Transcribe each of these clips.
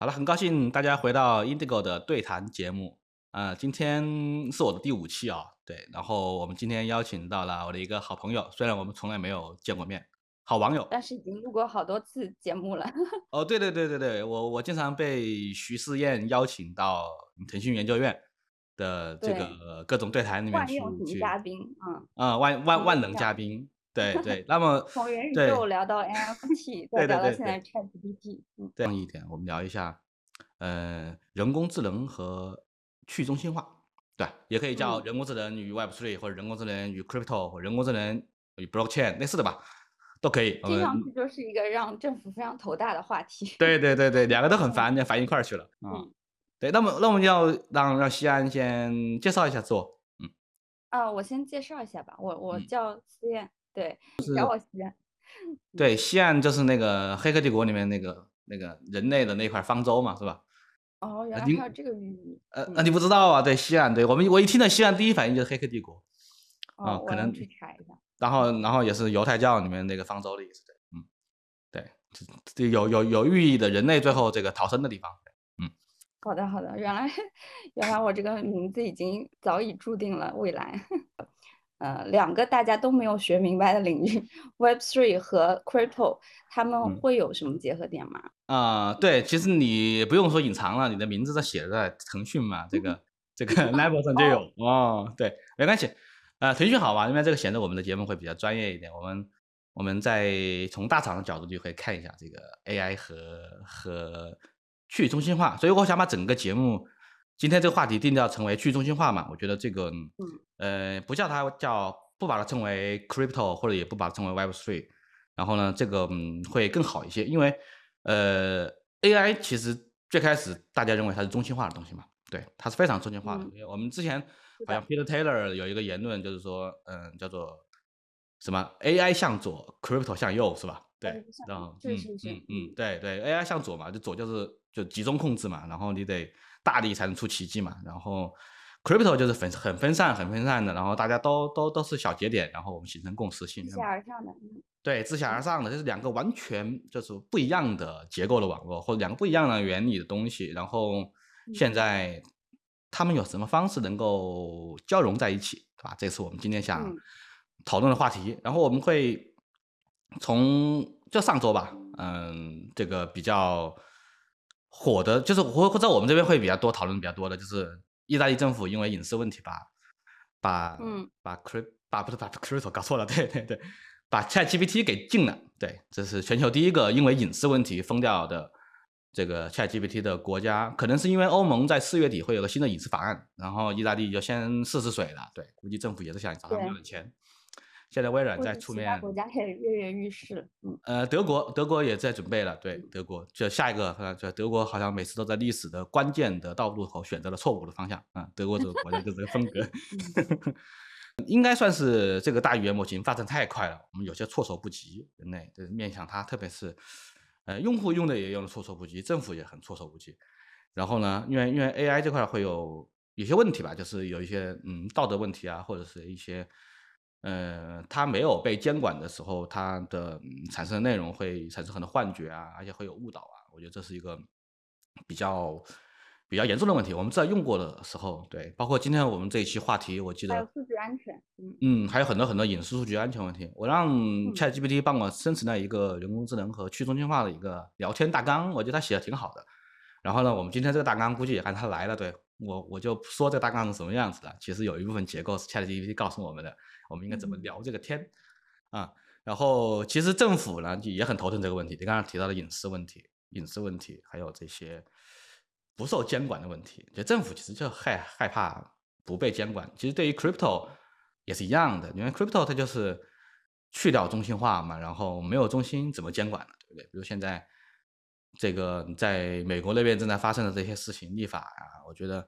好了，很高兴大家回到 Indigo 的对谈节目。啊，今天是我的第五期啊，对。然后我们今天邀请到了我的一个好朋友，虽然我们从来没有见过面，好网友，但是已经录过好多次节目了。哦，对对对对对，我我经常被徐思燕邀请到腾讯研究院的这个各种对谈里面去去嘉宾，嗯，啊，万万万能嘉宾。对对，那么从元宇宙聊到 NFT，再聊到现在 ChatGPT，这样一点，我们聊一下，呃，人工智能和去中心化，对，也可以叫人工智能与 Web3，或者人工智能与 Crypto，或人工智能与 Blockchain 类似的吧，都可以。听上去就是一个让政府非常头大的话题。对对对对，两个都很烦，烦一块儿去了。嗯，对，那么那我们要让让西安先介绍一下自我。嗯，啊，我先介绍一下吧，我我叫思燕。对，叫我西岸。对，西岸就是那个《黑客帝国》里面那个那个人类的那块方舟嘛，是吧？哦，原来还有这个寓意。呃，那你不知道啊？对，西岸，对我们我一听到西岸，第一反应就是《黑客帝国》。哦，可能去查一下。然后，然后也是犹太教里面那个方舟的意思。对嗯，对，有有有寓意的人类最后这个逃生的地方。嗯，好的好的，原来 原来我这个名字已经早已注定了未来。呃，两个大家都没有学明白的领域，Web Three 和 Crypto，他们会有什么结合点吗？啊，对，其实你不用说隐藏了，你的名字在写在腾讯嘛，这个 这个 Level 上就有哦。对，没关系，呃，腾讯好吧，因为这个显得我们的节目会比较专业一点。我们我们在从大厂的角度就可以看一下这个 AI 和和去中心化，所以我想把整个节目。今天这个话题定调成为去中心化嘛？我觉得这个，呃，不叫它叫，不把它称为 crypto，或者也不把它称为 Web three，然后呢，这个嗯会更好一些，因为呃，AI 其实最开始大家认为它是中心化的东西嘛，对，它是非常中心化的。我们之前好像 Peter Taylor 有一个言论，就是说，嗯，叫做什么 AI 向左，crypto 向右，是吧？对，然后嗯嗯嗯，对对，AI 向左嘛，就左就是就集中控制嘛，然后你得。大力才能出奇迹嘛，然后，crypto 就是分很分散、很分散的，然后大家都都都是小节点，然后我们形成共识性。自下而上的。对，自下而上的，这是两个完全就是不一样的结构的网络，或者两个不一样的原理的东西。然后现在他们有什么方式能够交融在一起，对吧？这是我们今天想讨论的话题。然后我们会从就上周吧，嗯，这个比较。火的，就是或或者我们这边会比较多讨论比较多的，就是意大利政府因为隐私问题把把嗯把 crypt 把不是把 crypto 搞错了，对对对，把 ChatGPT 给禁了，对，这是全球第一个因为隐私问题封掉的这个 ChatGPT 的国家，可能是因为欧盟在四月底会有个新的隐私法案，然后意大利就先试试水了，对，估计政府也是想找他们要点钱。现在微软在出面，国家开始跃跃欲试。嗯，呃，德国德国也在准备了，对，德国就下一个，就德国好像每次都在历史的关键的道路口选择了错误的方向啊。德国这个国家就这个风格 应该算是这个大语言模型发展太快了，我们有些措手不及。人类就是面向它，特别是呃用户用的也用的措手不及，政府也很措手不及。然后呢，因为因为 AI 这块会有有些问题吧，就是有一些嗯道德问题啊，或者是一些。呃，它没有被监管的时候，它的产生的内容会产生很多幻觉啊，而且会有误导啊。我觉得这是一个比较比较严重的问题。我们在用过的时候，对，包括今天我们这一期话题，我记得还有数据安全，嗯嗯，还有很多很多隐私数据安全问题。我让 ChatGPT 帮我生成了一个人工智能和去中心化的一个聊天大纲，我觉得他写的挺好的。然后呢，我们今天这个大纲估计也看他来了，对我我就说这大纲是什么样子的。其实有一部分结构是 ChatGPT 告诉我们的。我们应该怎么聊这个天啊？然后其实政府呢也很头疼这个问题。你刚刚提到的隐私问题、隐私问题，还有这些不受监管的问题，就政府其实就害害怕不被监管。其实对于 crypto 也是一样的，因为 crypto 它就是去掉中心化嘛，然后没有中心怎么监管呢？对不对？比如现在这个在美国那边正在发生的这些事情，立法啊，我觉得。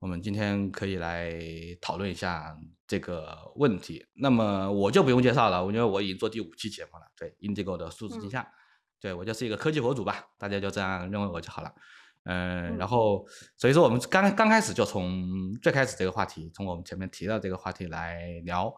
我们今天可以来讨论一下这个问题。那么我就不用介绍了，因为我已经做第五期节目了。对，Indigo 的数字镜像，对我就是一个科技博主吧，大家就这样认为我就好了。嗯，然后所以说我们刚刚开始就从最开始这个话题，从我们前面提到这个话题来聊。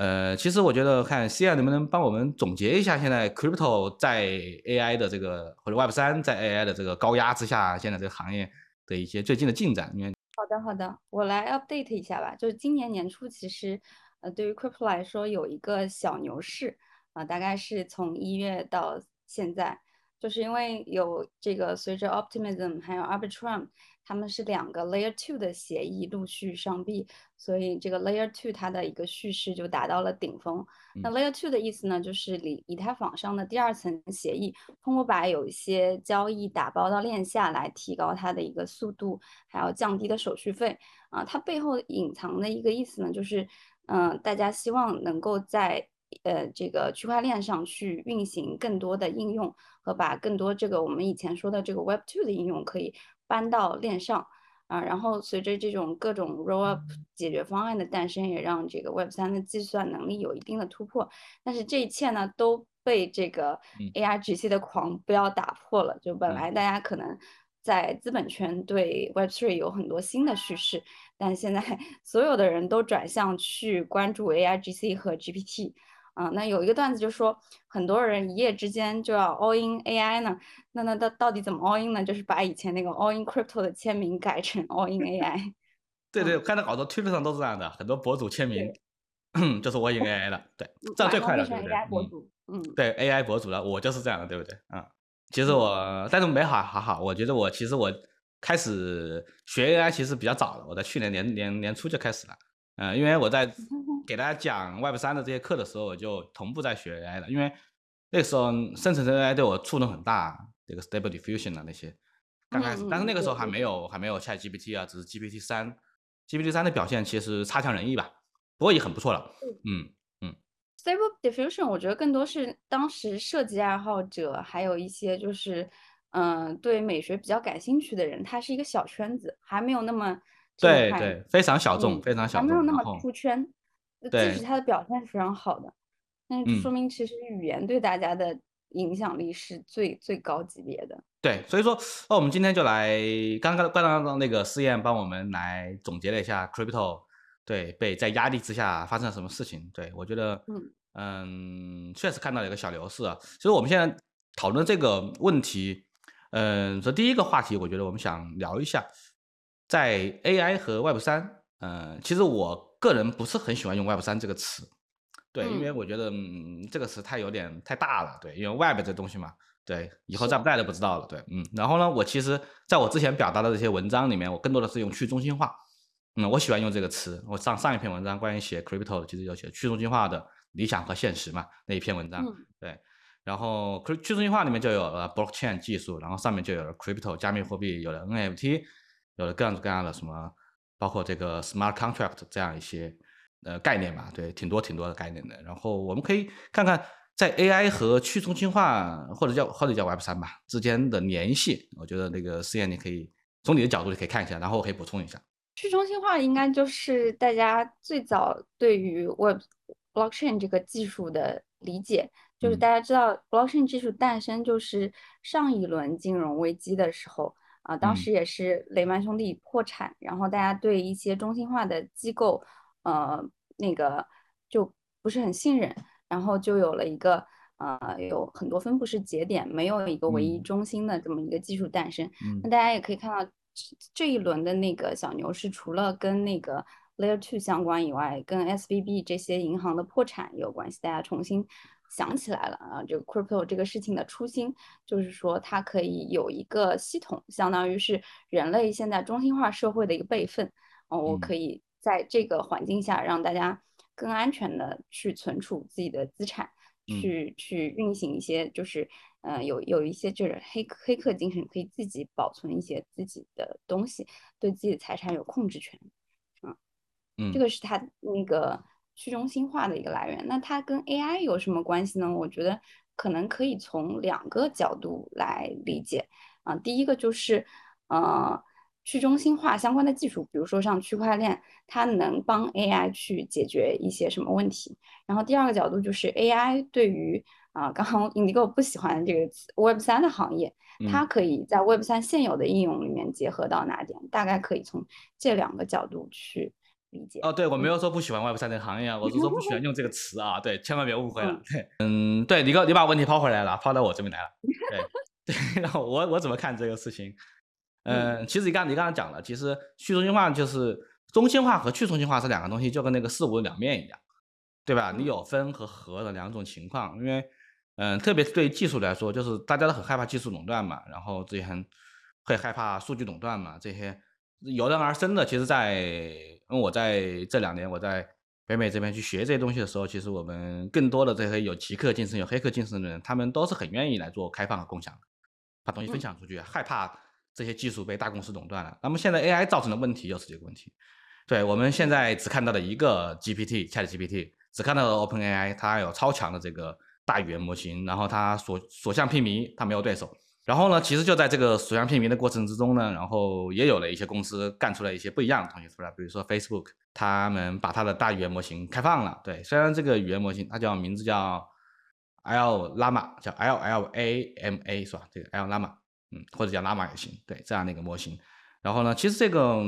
呃，其实我觉得看 C I 能不能帮我们总结一下现在 crypto 在 AI 的这个或者 Web 三在 AI 的这个高压之下，现在这个行业的一些最近的进展。因为好的好的，我来 update 一下吧。就是今年年初，其实呃对于 crypto 来说有一个小牛市啊，大概是从一月到现在，就是因为有这个随着 Optimism 还有 Arbitrum。他们是两个 Layer Two 的协议陆续上币，所以这个 Layer Two 它的一个叙事就达到了顶峰。那 Layer Two 的意思呢，就是以以太坊上的第二层协议，通过把有一些交易打包到链下来，提高它的一个速度，还要降低的手续费啊。它背后隐藏的一个意思呢，就是嗯，大家希望能够在呃这个区块链上去运行更多的应用，和把更多这个我们以前说的这个 Web Two 的应用可以。搬到链上啊，然后随着这种各种 roll up 解决方案的诞生，也让这个 Web 三的计算能力有一定的突破。但是这一切呢，都被这个 AI GC 的狂飙打破了。就本来大家可能在资本圈对 Web three 有很多新的叙事，但现在 所有的人都转向去关注 AI、GC 和 GPT。啊，那有一个段子就说，很多人一夜之间就要 all in AI 呢，那那到到底怎么 all in 呢？就是把以前那个 all in crypto 的签名改成 all in AI。对对，我看到好多推特上都是这样的，很多博主签名 就是 all in AI 的，对，这样最快了，对不对？嗯，对 AI 博主了，我就是这样的，对不对？嗯，其实我，但是没好好好，我觉得我其实我开始学 AI 其实比较早了，我在去年年年年初就开始了。嗯，因为我在给大家讲 Web 三的这些课的时候，我就同步在学 AI 了。因为那个时候生成式 AI 对我触动很大，这个 Stable Diffusion 啊那些刚开始，但是那个时候还没有还没有 ChatGPT 啊，只是 GPT 三，GPT 三的表现其实差强人意吧，不过也很不错了。嗯嗯，Stable Diffusion 我觉得更多是当时设计爱好者，还有一些就是嗯对美学比较感兴趣的人，它是一个小圈子，还没有那么。对对，非常小众，非常小众，没有那么出圈。即使他的表现是非常好的，但是说明其实语言对大家的影响力是最最高级别的。对，所以说，那我们今天就来刚刚刚刚那个试验帮我们来总结了一下 crypto，对，被在压力之下发生了什么事情？对我觉得，嗯嗯，确实看到了一个小牛市啊。其实我们现在讨论这个问题，嗯，说第一个话题，我觉得我们想聊一下。在 AI 和 Web 三，嗯，其实我个人不是很喜欢用 Web 三这个词，对，因为我觉得嗯这个词太有点太大了，对，因为 Web 这东西嘛，对，以后在不在都不知道了，对，嗯，然后呢，我其实在我之前表达的这些文章里面，我更多的是用去中心化，嗯，我喜欢用这个词，我上上一篇文章关于写 Crypto，其实有写去中心化的理想和现实嘛，那一篇文章，对，然后去中心化里面就有了 Blockchain 技术，然后上面就有了 Crypto 加密货币，有了 NFT。有了各种各样的什么，包括这个 smart contract 这样一些呃概念吧，对，挺多挺多的概念的。然后我们可以看看在 AI 和去中心化或者叫或者叫 Web 三吧之间的联系。我觉得那个思燕你可以从你的角度你可以看一下，然后我可以补充一下。去中心化应该就是大家最早对于 Web blockchain 这个技术的理解，就是大家知道 blockchain 技术诞生就是上一轮金融危机的时候。啊，当时也是雷曼兄弟破产，然后大家对一些中心化的机构，呃，那个就不是很信任，然后就有了一个呃，有很多分布式节点，没有一个唯一中心的这么一个技术诞生。那大家也可以看到，这一轮的那个小牛市，除了跟那个 Layer Two 相关以外，跟 SVB 这些银行的破产有关系，大家重新。想起来了啊，这个 crypto 这个事情的初心就是说，它可以有一个系统，相当于是人类现在中心化社会的一个备份。哦，我可以在这个环境下让大家更安全的去存储自己的资产，去去运行一些，就是嗯，有有一些就是黑黑客精神，可以自己保存一些自己的东西，对自己的财产有控制权。嗯嗯，这个是他那个。去中心化的一个来源，那它跟 AI 有什么关系呢？我觉得可能可以从两个角度来理解啊。第一个就是，呃，去中心化相关的技术，比如说像区块链，它能帮 AI 去解决一些什么问题。然后第二个角度就是 AI 对于啊，刚刚 Indigo 不喜欢这个词 Web 三的行业，它可以在 Web 三现有的应用里面结合到哪点？大概可以从这两个角度去理解。哦，对，我没有说不喜欢 Web 三这个行业啊，我是说不喜欢用这个词啊，对，千万别误会了。对，嗯，对你个你把问题抛回来了，抛到我这边来了。对对，然后我我怎么看这个事情？嗯，其实你刚你刚才讲了，其实去中心化就是中心化和去中心化是两个东西，就跟那个事物的两面一样，对吧？你有分和合的两种情况，因为嗯，特别是对于技术来说，就是大家都很害怕技术垄断嘛，然后这些很会害怕数据垄断嘛，这些油然而生的。其实，在因为我在这两年我在北美这边去学这些东西的时候，其实我们更多的这些有极客精神、有黑客精神的人，他们都是很愿意来做开放和共享，把东西分享出去，害怕。这些技术被大公司垄断了，那么现在 AI 造成的问题又是这个问题。对我们现在只看到了一个 GPT，ChatGPT，只看到了 OpenAI，它有超强的这个大语言模型，然后它所所向披靡，它没有对手。然后呢，其实就在这个所向片名的过程之中呢，然后也有了一些公司干出来一些不一样的东西出来，比如说 Facebook，他们把它的大语言模型开放了。对，虽然这个语言模型它叫名字叫 Llama，叫 L L A M A 是吧？这个 Llama，。嗯，或者叫拉玛也行，对这样的一个模型。然后呢，其实这个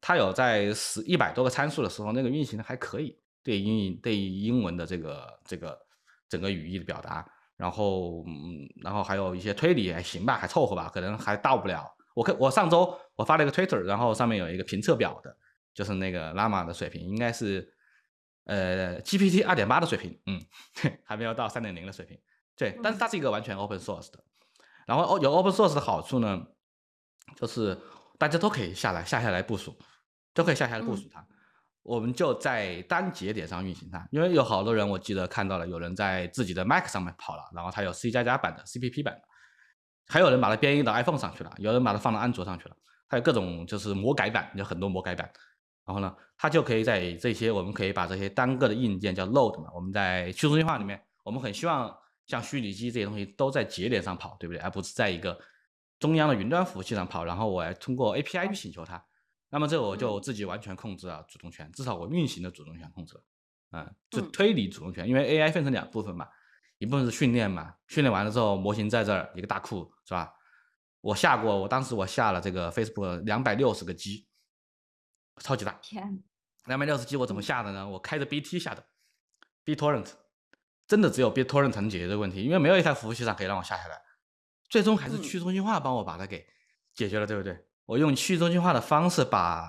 它有在十一百多个参数的时候，那个运行的还可以，对英语对英文的这个这个整个语义的表达。然后嗯，然后还有一些推理还行吧，还凑合吧，可能还到不了。我看我上周我发了一个 Twitter，然后上面有一个评测表的，就是那个拉玛的水平应该是呃 GPT 二点八的水平，嗯，还没有到三点零的水平。对，但是它是一个完全 open source 的。然后有 open source 的好处呢，就是大家都可以下来下下来部署，都可以下下来部署它。我们就在单节点上运行它，因为有好多人我记得看到了，有人在自己的 Mac 上面跑了，然后它有 C 加加版的 CPP 版的，还有人把它编译到 iPhone 上去了，有人把它放到安卓上去了，还有各种就是魔改版，有很多魔改版。然后呢，它就可以在这些，我们可以把这些单个的硬件叫 load 嘛，我们在去中心化里面，我们很希望。像虚拟机这些东西都在节点上跑，对不对？而不是在一个中央的云端服务器上跑。然后我还通过 API 去请求它，那么这我就自己完全控制了主动权，至少我运行的主动权控制了。嗯，就推理主动权，因为 AI 分成两部分嘛，一部分是训练嘛，训练完了之后模型在这儿一个大库是吧？我下过，我当时我下了这个 Facebook 两百六十个 G，超级大。天，两百六十 G 我怎么下的呢？我开着 BT 下的，BitTorrent。真的只有 BitTorrent 能解决这个问题，因为没有一台服务器上可以让我下下来，最终还是去中心化帮我把它给解决了，对不对？我用去中心化的方式把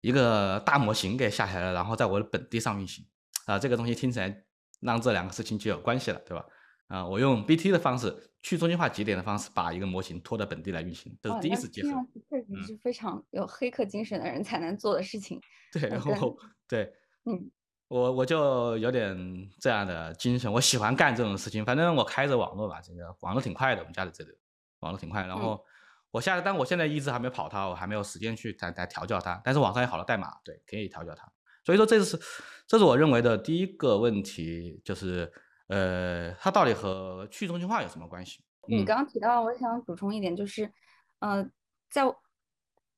一个大模型给下下来，然后在我的本地上运行，啊，这个东西听起来让这两个事情就有关系了，对吧？啊，我用 BT 的方式，去中心化节点的方式，把一个模型拖到本地来运行，这是第一次结合。确实是非常有黑客精神的人才能做的事情。对，然后对，嗯。我我就有点这样的精神，我喜欢干这种事情。反正我开着网络吧，这个网络挺快的，我们家里这里网络挺快。然后我下，但我现在一直还没跑它，我还没有时间去再再调教它。但是网上有好多代码，对，可以调教它。所以说，这是这是我认为的第一个问题，就是呃，它到底和去中心化有什么关系？你刚刚提到，我想补充一点，就是呃，在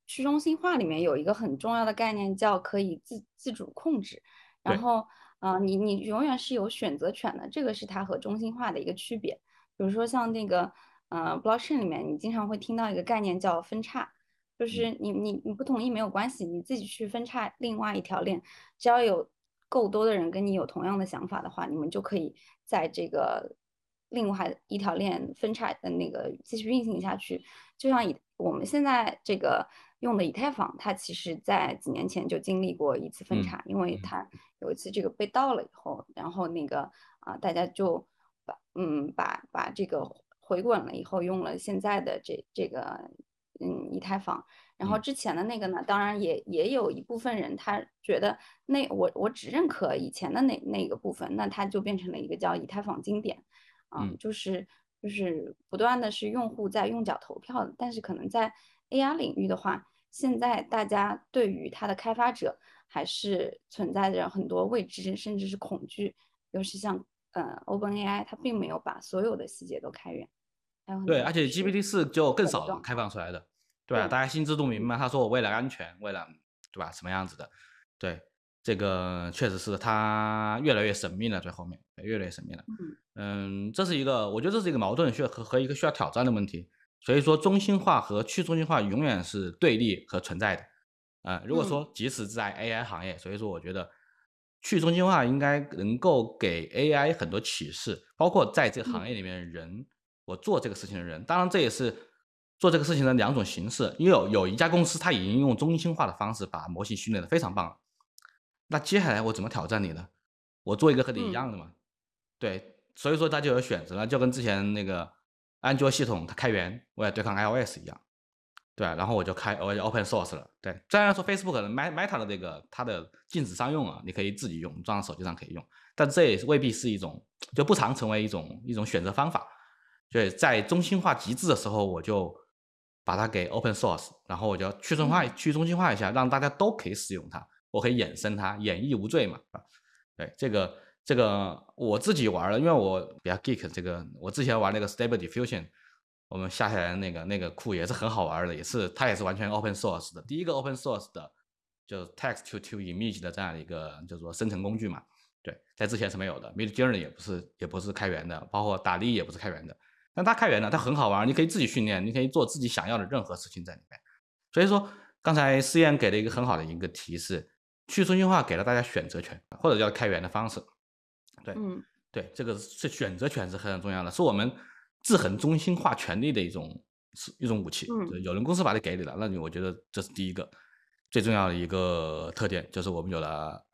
去中心化里面有一个很重要的概念，叫可以自自主控制。然后，嗯，你你永远是有选择权的，这个是它和中心化的一个区别。比如说像那个，呃，blockchain 里面，你经常会听到一个概念叫分叉，就是你你你不同意没有关系，你自己去分叉另外一条链，只要有够多的人跟你有同样的想法的话，你们就可以在这个另外一条链分叉的那个继续运行下去。就像以我们现在这个。用的以太坊，它其实在几年前就经历过一次分叉，因为它有一次这个被盗了以后，然后那个啊，大家就把嗯把把这个回滚了以后，用了现在的这这个嗯以太坊，然后之前的那个呢，当然也也有一部分人他觉得那我我只认可以前的那那个部分，那它就变成了一个叫以太坊经典，啊，就是就是不断的是用户在用脚投票的，但是可能在 AI 领域的话，现在大家对于它的开发者还是存在着很多未知，甚至是恐惧。尤其像呃，OpenAI，它并没有把所有的细节都开源。对，而且 GPT 四就更少了开放出来的，对吧？大家心知肚明嘛。他说我为了安全，为了对吧？什么样子的？对，这个确实是它越来越神秘了，最后面越来越神秘了。嗯，这是一个，我觉得这是一个矛盾，需要和和一个需要挑战的问题。所以说，中心化和去中心化永远是对立和存在的，呃，如果说即使在 AI 行业，所以说我觉得去中心化应该能够给 AI 很多启示，包括在这个行业里面的人，我做这个事情的人，当然这也是做这个事情的两种形式，因为有有一家公司它已经用中心化的方式把模型训练的非常棒了，那接下来我怎么挑战你呢？我做一个和你一样的嘛，对，所以说他就有选择了，就跟之前那个安卓系统它开源，我也对抗 iOS 一样。对，然后我就开，我就 open source 了。对，虽然说 Facebook 的、Meta 的这个它的禁止商用啊，你可以自己用，装到手机上可以用，但这也未必是一种，就不常成为一种一种选择方法。所以在中心化极致的时候，我就把它给 open source，然后我就去中化、去中心化一下，让大家都可以使用它，我可以衍生它，演绎无罪嘛。啊，对，这个这个我自己玩了，因为我比较 geek，这个我之前玩那个 Stable Diffusion。我们下下来那个那个库也是很好玩的，也是它也是完全 open source 的，第一个 open source 的就 text to to image 的这样一个叫做生成工具嘛。对，在之前是没有的，Mid Journey 也不是也不是开源的，包括打力也不是开源的。但它开源的，它很好玩，你可以自己训练，你可以做自己想要的任何事情在里面。所以说，刚才思燕给了一个很好的一个提示，去中心化给了大家选择权，或者叫开源的方式。对，嗯，对，这个是选择权是很重要的，是我们。制衡中心化权力的一种是一种武器，有人公司把它给你了，那你我觉得这是第一个最重要的一个特点，就是我们有了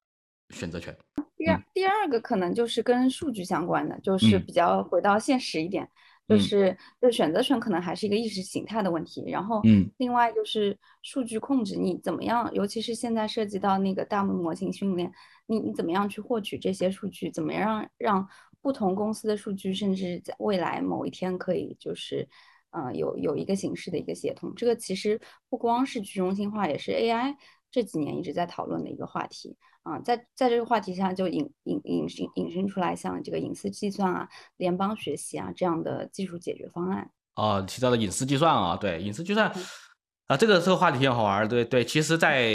选择权。第二第二个可能就是跟数据相关的，就是比较回到现实一点，就是就选择权可能还是一个意识形态的问题。然后，嗯，另外就是数据控制，你怎么样？尤其是现在涉及到那个大模型训练，你你怎么样去获取这些数据？怎么样让？不同公司的数据，甚至在未来某一天可以就是，嗯，有有一个形式的一个协同。这个其实不光是去中心化，也是 AI 这几年一直在讨论的一个话题。啊，在在这个话题下就引引引申引申出来，像这个隐私计算啊、联邦学习啊这样的技术解决方案。哦，提到的隐私计算啊，对隐私计算啊，这个这个话题挺好玩。对对，其实，在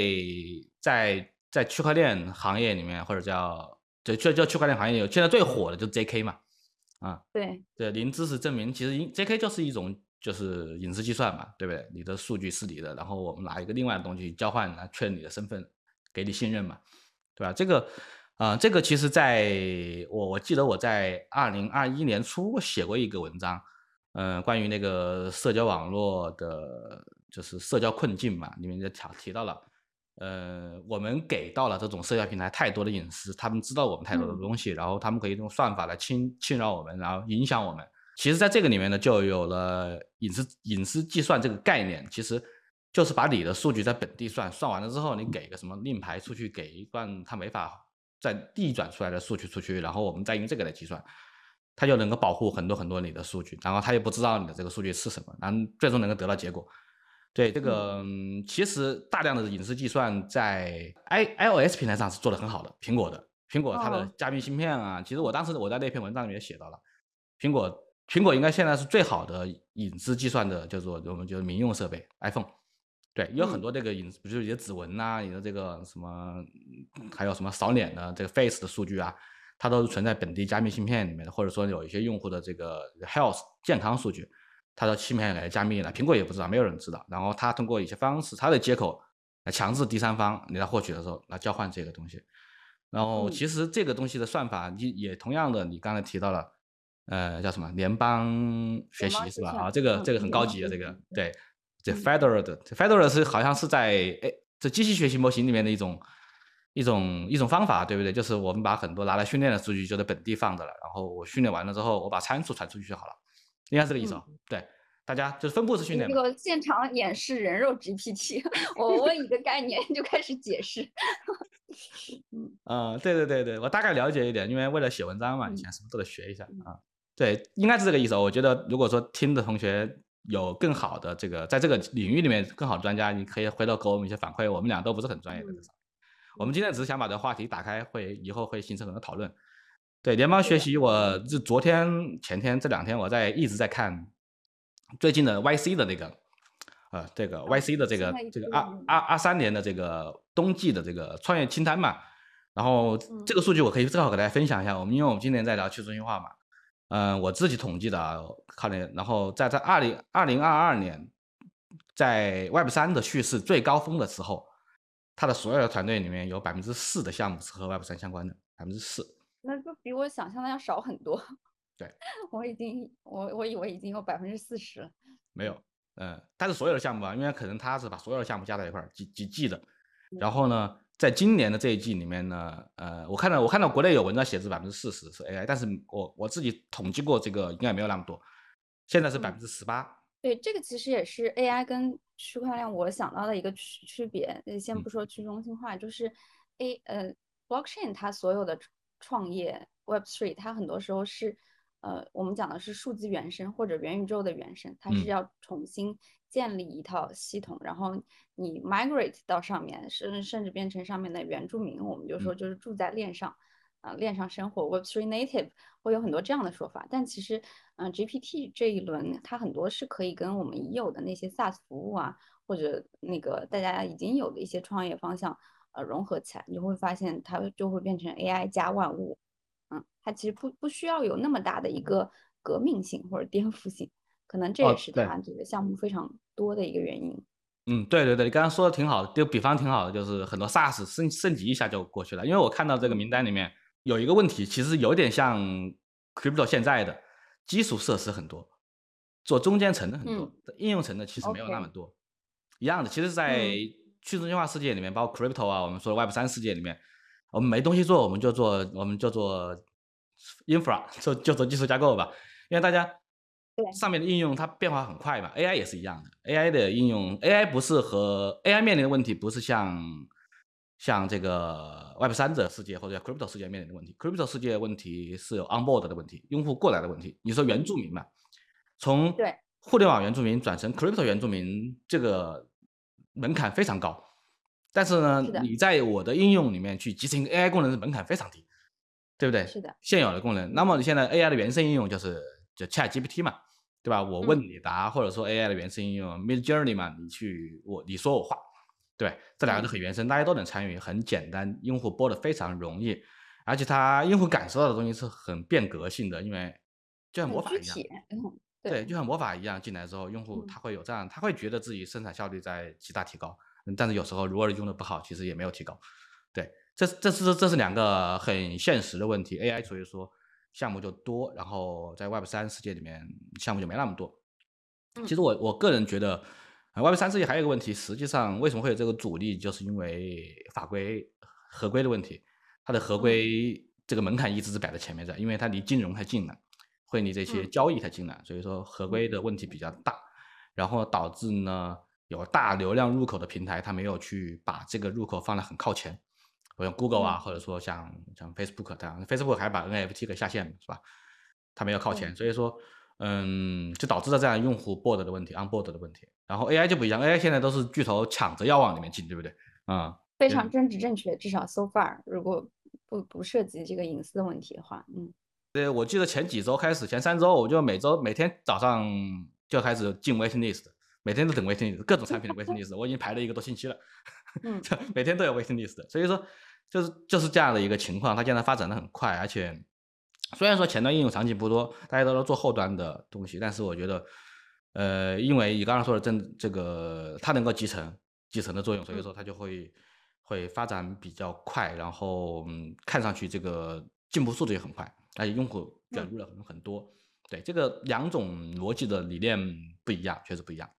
在在区块链行业里面，或者叫对，就叫区块链行业有现在最火的就是 JK 嘛，啊，对对，零知识证明，其实 JK 就是一种就是隐私计算嘛，对不对？你的数据是你的，然后我们拿一个另外的东西交换来确认你的身份，给你信任嘛，对吧？这个啊，这个其实在我我记得我在二零二一年初写过一个文章，嗯，关于那个社交网络的，就是社交困境嘛，里面就提提到了。呃，我们给到了这种社交平台太多的隐私，他们知道我们太多的东西，然后他们可以用算法来侵侵扰我们，然后影响我们。其实，在这个里面呢，就有了隐私隐私计算这个概念，其实就是把你的数据在本地算，算完了之后，你给个什么令牌出去，给一段它没法再递转出来的数据出去，然后我们再用这个来计算，它就能够保护很多很多你的数据，然后它也不知道你的这个数据是什么，然后最终能够得到结果。对这个，其实大量的隐私计算在 i iOS 平台上是做的很好的。苹果的苹果它的加密芯片啊，其实我当时我在那篇文章里面写到了，苹果苹果应该现在是最好的隐私计算的，叫做我们就是民用设备 iPhone。对，有很多这个隐，比如你的指纹呐，你的这个什么，还有什么扫脸的这个 Face 的数据啊，它都是存在本地加密芯片里面的，或者说有一些用户的这个 Health 健康数据。它的芯片来加密了，苹果也不知道，没有人知道。然后它通过一些方式，它的接口来强制第三方你来获取的时候来交换这个东西。然后其实这个东西的算法，你也同样的，你刚才提到了，呃，叫什么联邦学习是吧？啊，这个这个很高级的这个，对，这 Federal 的 Federal 是好像是在哎这机器学习模型里面的一种一种一种方法，对不对？就是我们把很多拿来训练的数据就在本地放着了，然后我训练完了之后，我把参数传出去就好了。应该是这个意思哦，对，大家就是分布式训练。这个现场演示人肉 GPT，我问一个概念就开始解释。嗯，对对对对，我大概了解一点，因为为了写文章嘛，以前什么都得学一下啊。对，应该是这个意思。我觉得如果说听的同学有更好的这个，在这个领域里面更好的专家，你可以回头给我们一些反馈。我们俩都不是很专业的，我们今天只是想把这个话题打开，会以后会形成很多讨论。对联邦学习，我这昨天、前天这两天，我在一直在看最近的 YC 的那个，呃，这个 YC 的这个这个二二二三年的这个冬季的这个创业清单嘛。然后这个数据我可以正好给大家分享一下。我们因为我们今年在聊去中心化嘛，嗯，我自己统计的啊，看了，然后在在二零二零二二年，在 Web 三的叙事最高峰的时候，他的所有的团队里面有百分之四的项目是和 Web 三相关的，百分之四。那就比我想象的要少很多。对，我已经我我以为已经有百分之四十了。没有，嗯，但是所有的项目啊，因为可能他是把所有的项目加在一块儿几几季的，然后呢，在今年的这一季里面呢，呃，我看到我看到国内有文章写是百分之四十是 AI，但是我我自己统计过这个应该没有那么多，现在是百分之十八。对，这个其实也是 AI 跟区块链我想到的一个区区别。先不说去中心化，就是 A 呃 blockchain 它所有的创业 Web3，它很多时候是呃我们讲的是数字原生或者元宇宙的原生，它是要重新建立一套系统，然后你 migrate 到上面，甚甚至变成上面的原住民，我们就说就是住在链上。啊，链上生活 Web3 native 会有很多这样的说法，但其实，嗯，GPT 这一轮它很多是可以跟我们已有的那些 SaaS 服务啊，或者那个大家已经有的一些创业方向，呃，融合起来，你就会发现它就会变成 AI 加万物。嗯，它其实不不需要有那么大的一个革命性或者颠覆性，可能这也是他这个项目非常多的一个原因。嗯，对对对，你刚刚说的挺好的，就比方挺好的，就是很多 SaaS 升升级一下就过去了，因为我看到这个名单里面。有一个问题，其实有点像 Crypto 现在的基础设施很多，做中间层的很多，应用层的其实没有那么多。一样的，其实，在去中心化世界里面，包括 Crypto 啊，我们说的 Web 三世界里面，我们没东西做，我们就做，我们就做 Infra，就就做技术架构吧。因为大家上面的应用它变化很快嘛，AI 也是一样的，AI 的应用，AI 不是和 AI 面临的问题不是像。像这个 Web 三者世界或者 Crypto 世界面临的问题，Crypto 世界问题是有 Onboard 的问题，用户过来的问题。你说原住民嘛，从互联网原住民转成 Crypto 原住民，这个门槛非常高。但是呢，你在我的应用里面去集成 AI 功能的门槛非常低，对不对？是的。现有的功能，那么你现在 AI 的原生应用就是就 Chat GPT 嘛，对吧？我问你答，或者说 AI 的原生应用 Mid Journey 嘛，你去我你说我话。对，这两个都很原生，大家都能参与，很简单，用户播的非常容易，而且它用户感受到的东西是很变革性的，因为就像魔法一样，对，就像魔法一样，进来之后，用户他会有这样，他会觉得自己生产效率在极大提高，但是有时候如果用的不好，其实也没有提高。对，这这是这是两个很现实的问题，AI 所以说项目就多，然后在 Web 三世界里面项目就没那么多。其实我我个人觉得。Web 三世界还有一个问题，实际上为什么会有这个阻力，就是因为法规合规的问题。它的合规这个门槛一直是摆在前面的，因为它离金融太近了，会离这些交易太近了，所以说合规的问题比较大。然后导致呢，有大流量入口的平台，它没有去把这个入口放得很靠前，像 Google 啊，或者说像像 Facebook 这样，Facebook 还把 NFT 给下线了，是吧？它没有靠前，所以说。嗯，就导致了这样用户 board 的问题，on board 的问题。然后 AI 就不一样，AI 现在都是巨头抢着要往里面进，对不对？啊，非常政治正确，至少 so far，如果不不涉及这个隐私的问题的话，嗯。对，我记得前几周开始，前三周我就每周每天早上就开始进 waiting list，每天都等 waiting list，各种产品的 waiting list，我已经排了一个多星期了。嗯，每天都有 waiting list，所以说就是就是这样的一个情况，它现在发展的很快，而且。虽然说前端应用场景不多，大家都在做后端的东西，但是我觉得，呃，因为你刚刚说的这这个它能够集成集成的作用，所以说它就会会发展比较快，然后嗯，看上去这个进步速度也很快，而且用户卷入了很很多。对，这个两种逻辑的理念不一样，确实不一样。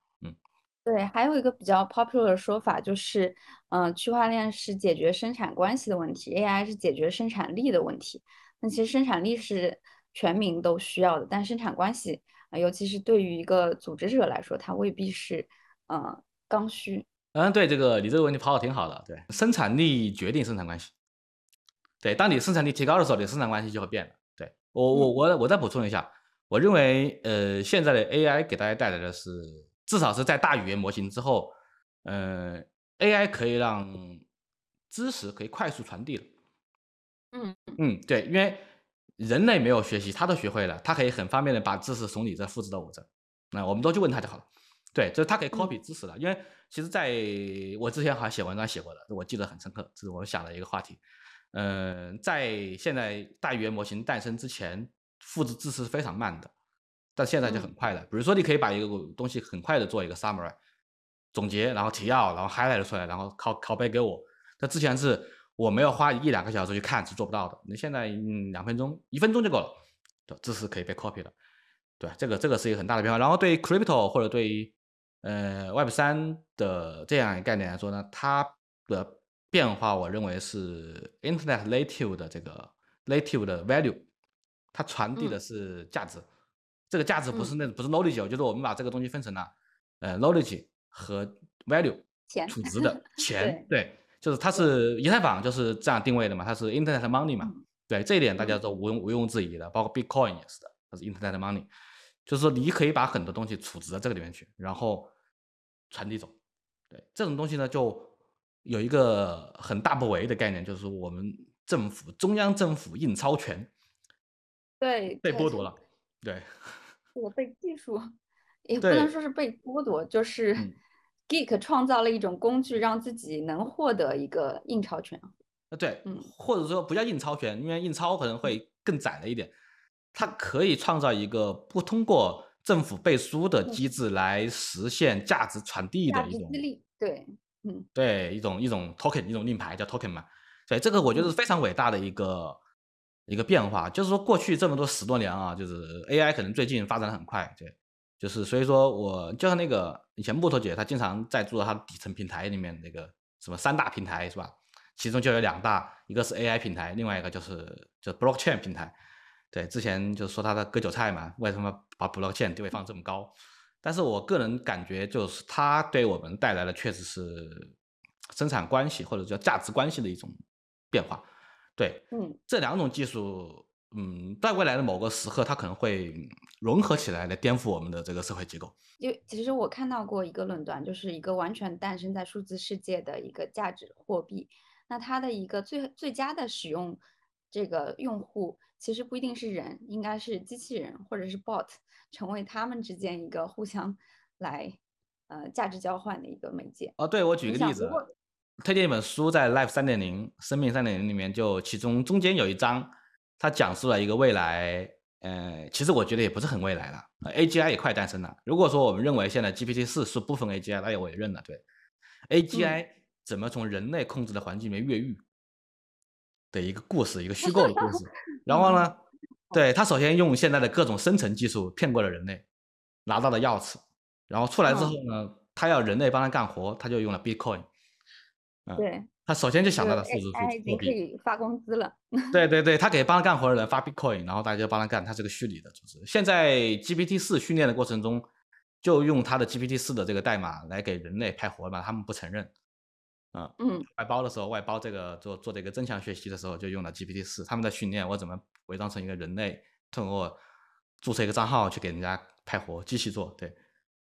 嗯，对，还有一个比较 popular 的说法就是，嗯，区块链是解决生产关系的问题，AI 是解决生产力的问题。那其实生产力是全民都需要的，但生产关系啊，尤其是对于一个组织者来说，它未必是呃刚需。嗯，对，这个你这个问题抛的挺好的。对，生产力决定生产关系。对，当你生产力提高的时候，你生产关系就会变了。对我，我，我，我再补充一下，我认为呃，现在的 AI 给大家带来的是，至少是在大语言模型之后，呃，AI 可以让知识可以快速传递了。嗯嗯，对，因为人类没有学习，他都学会了，他可以很方便的把知识从你这复制到我这，那我们都去问他就好了。对，就是他可以 copy 知识了，因为其实在我之前好像写文章写过的，我记得很深刻，这是我想的一个话题。嗯，在现在大语言模型诞生之前，复制知识是非常慢的，但现在就很快了。比如说，你可以把一个东西很快的做一个 summary 总结，然后提要，然后 highlight 出来，然后拷拷贝给我。那之前是我没有花一两个小时去看是做不到的，那现在嗯两分钟、一分钟就够了，对，这是可以被 copy 的，对，这个这个是一个很大的变化。然后对于 crypto 或者对于呃 Web 三的这样一个概念来说呢，它的变化我认为是 Internet native 的这个 native 的 value，它传递的是价值。这个价值不是那不是 knowledge，就是我们把这个东西分成了呃 knowledge 和 value 钱储值的 钱，对，就是它是以太坊就是这样定位的嘛，它是 Internet money 嘛，对，这一点大家都毋庸毋庸置疑的，包括 Bitcoin 也是的，它是 Internet money，就是说你可以把很多东西储值在这个里面去，然后传递走，对，这种东西呢就有一个很大不为的概念，就是我们政府中央政府印钞权对被剥夺了，对。我被技术也不能说是被剥夺，就是 Geek 创造了一种工具，让自己能获得一个印钞权。呃，对，嗯，或者说不叫印钞权，因为印钞可能会更窄了一点。它可以创造一个不通过政府背书的机制来实现价值传递的一种，对，嗯，对，一种一种 token，一种令牌叫 token 嘛。对，这个我觉得是非常伟大的一个。一个变化，就是说过去这么多十多年啊，就是 AI 可能最近发展的很快，对，就是所以说我就像那个以前木头姐，她经常在做她底层平台里面那个什么三大平台是吧？其中就有两大，一个是 AI 平台，另外一个就是就 Blockchain 平台。对，之前就说他的割韭菜嘛，为什么把 Blockchain 地位放这么高？但是我个人感觉就是它对我们带来的确实是生产关系或者叫价值关系的一种变化。对，嗯，这两种技术，嗯，在未来的某个时刻，它可能会融合起来，来颠覆我们的这个社会结构。因为其实我看到过一个论断，就是一个完全诞生在数字世界的一个价值货币，那它的一个最最佳的使用，这个用户其实不一定是人，应该是机器人或者是 bot，成为他们之间一个互相来呃价值交换的一个媒介。哦，对，我举个例子。推荐一本书，在《Life 三点零》生命三点零里面，就其中中间有一章，它讲述了一个未来，呃，其实我觉得也不是很未来了，AGI 也快诞生了。如果说我们认为现在 GPT 四是部分 AGI，那也我也认了。对，AGI 怎么从人类控制的环境里面越狱的一个故事，一个虚构的故事。然后呢，对他首先用现在的各种生成技术骗过了人类，拿到了钥匙，然后出来之后呢，他要人类帮他干活，他就用了 Bitcoin。对他首先就想到了数字货币，可以发工资了。对对对，他给帮他干活的人发 Bitcoin，然后大家就帮他干，他是个虚拟的组织。现在 GPT 四训练的过程中，就用他的 GPT 四的这个代码来给人类派活嘛，他们不承认。嗯嗯，外包的时候，外包这个做做这个增强学习的时候，就用了 GPT 四。他们在训练我怎么伪装成一个人类，通过注册一个账号去给人家派活，机器做。对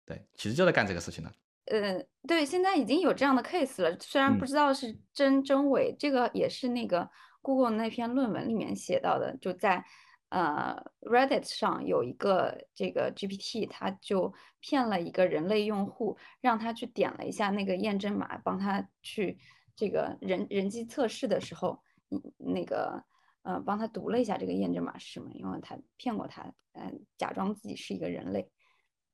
对，其实就在干这个事情呢。呃，对，现在已经有这样的 case 了，虽然不知道是真真伪，这个也是那个 Google 那篇论文里面写到的，就在呃 Reddit 上有一个这个 GPT，他就骗了一个人类用户，让他去点了一下那个验证码，帮他去这个人人机测试的时候，那个呃帮他读了一下这个验证码是什么，因为他骗过他，嗯，假装自己是一个人类。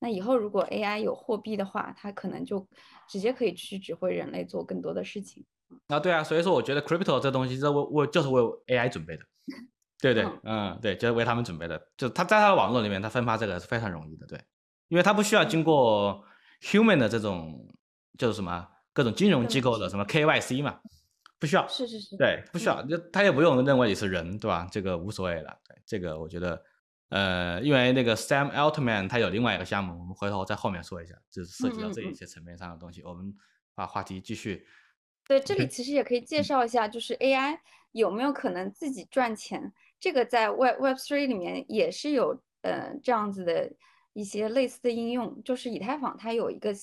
那以后如果 AI 有货币的话，它可能就直接可以去指挥人类做更多的事情。啊，对啊，所以说我觉得 crypto 这东西这为为就是为 AI 准备的，对对，嗯，对，就是为他们准备的。就它在它的网络里面，它分发这个是非常容易的，对，因为它不需要经过 human 的这种就是什么各种金融机构的什么 KYC 嘛，不需要，是是是，对，不需要，就他也不用认为你是人，对吧？这个无所谓了，对，这个我觉得。呃，因为那个 Sam Altman 他有另外一个项目，我们回头在后面说一下，就是涉及到这一些层面上的东西。我们把话题继续。对，这里其实也可以介绍一下，就是 AI 有没有可能自己赚钱？这个在 Web Web Three 里面也是有呃这样子的一些类似的应用，就是以太坊它有一个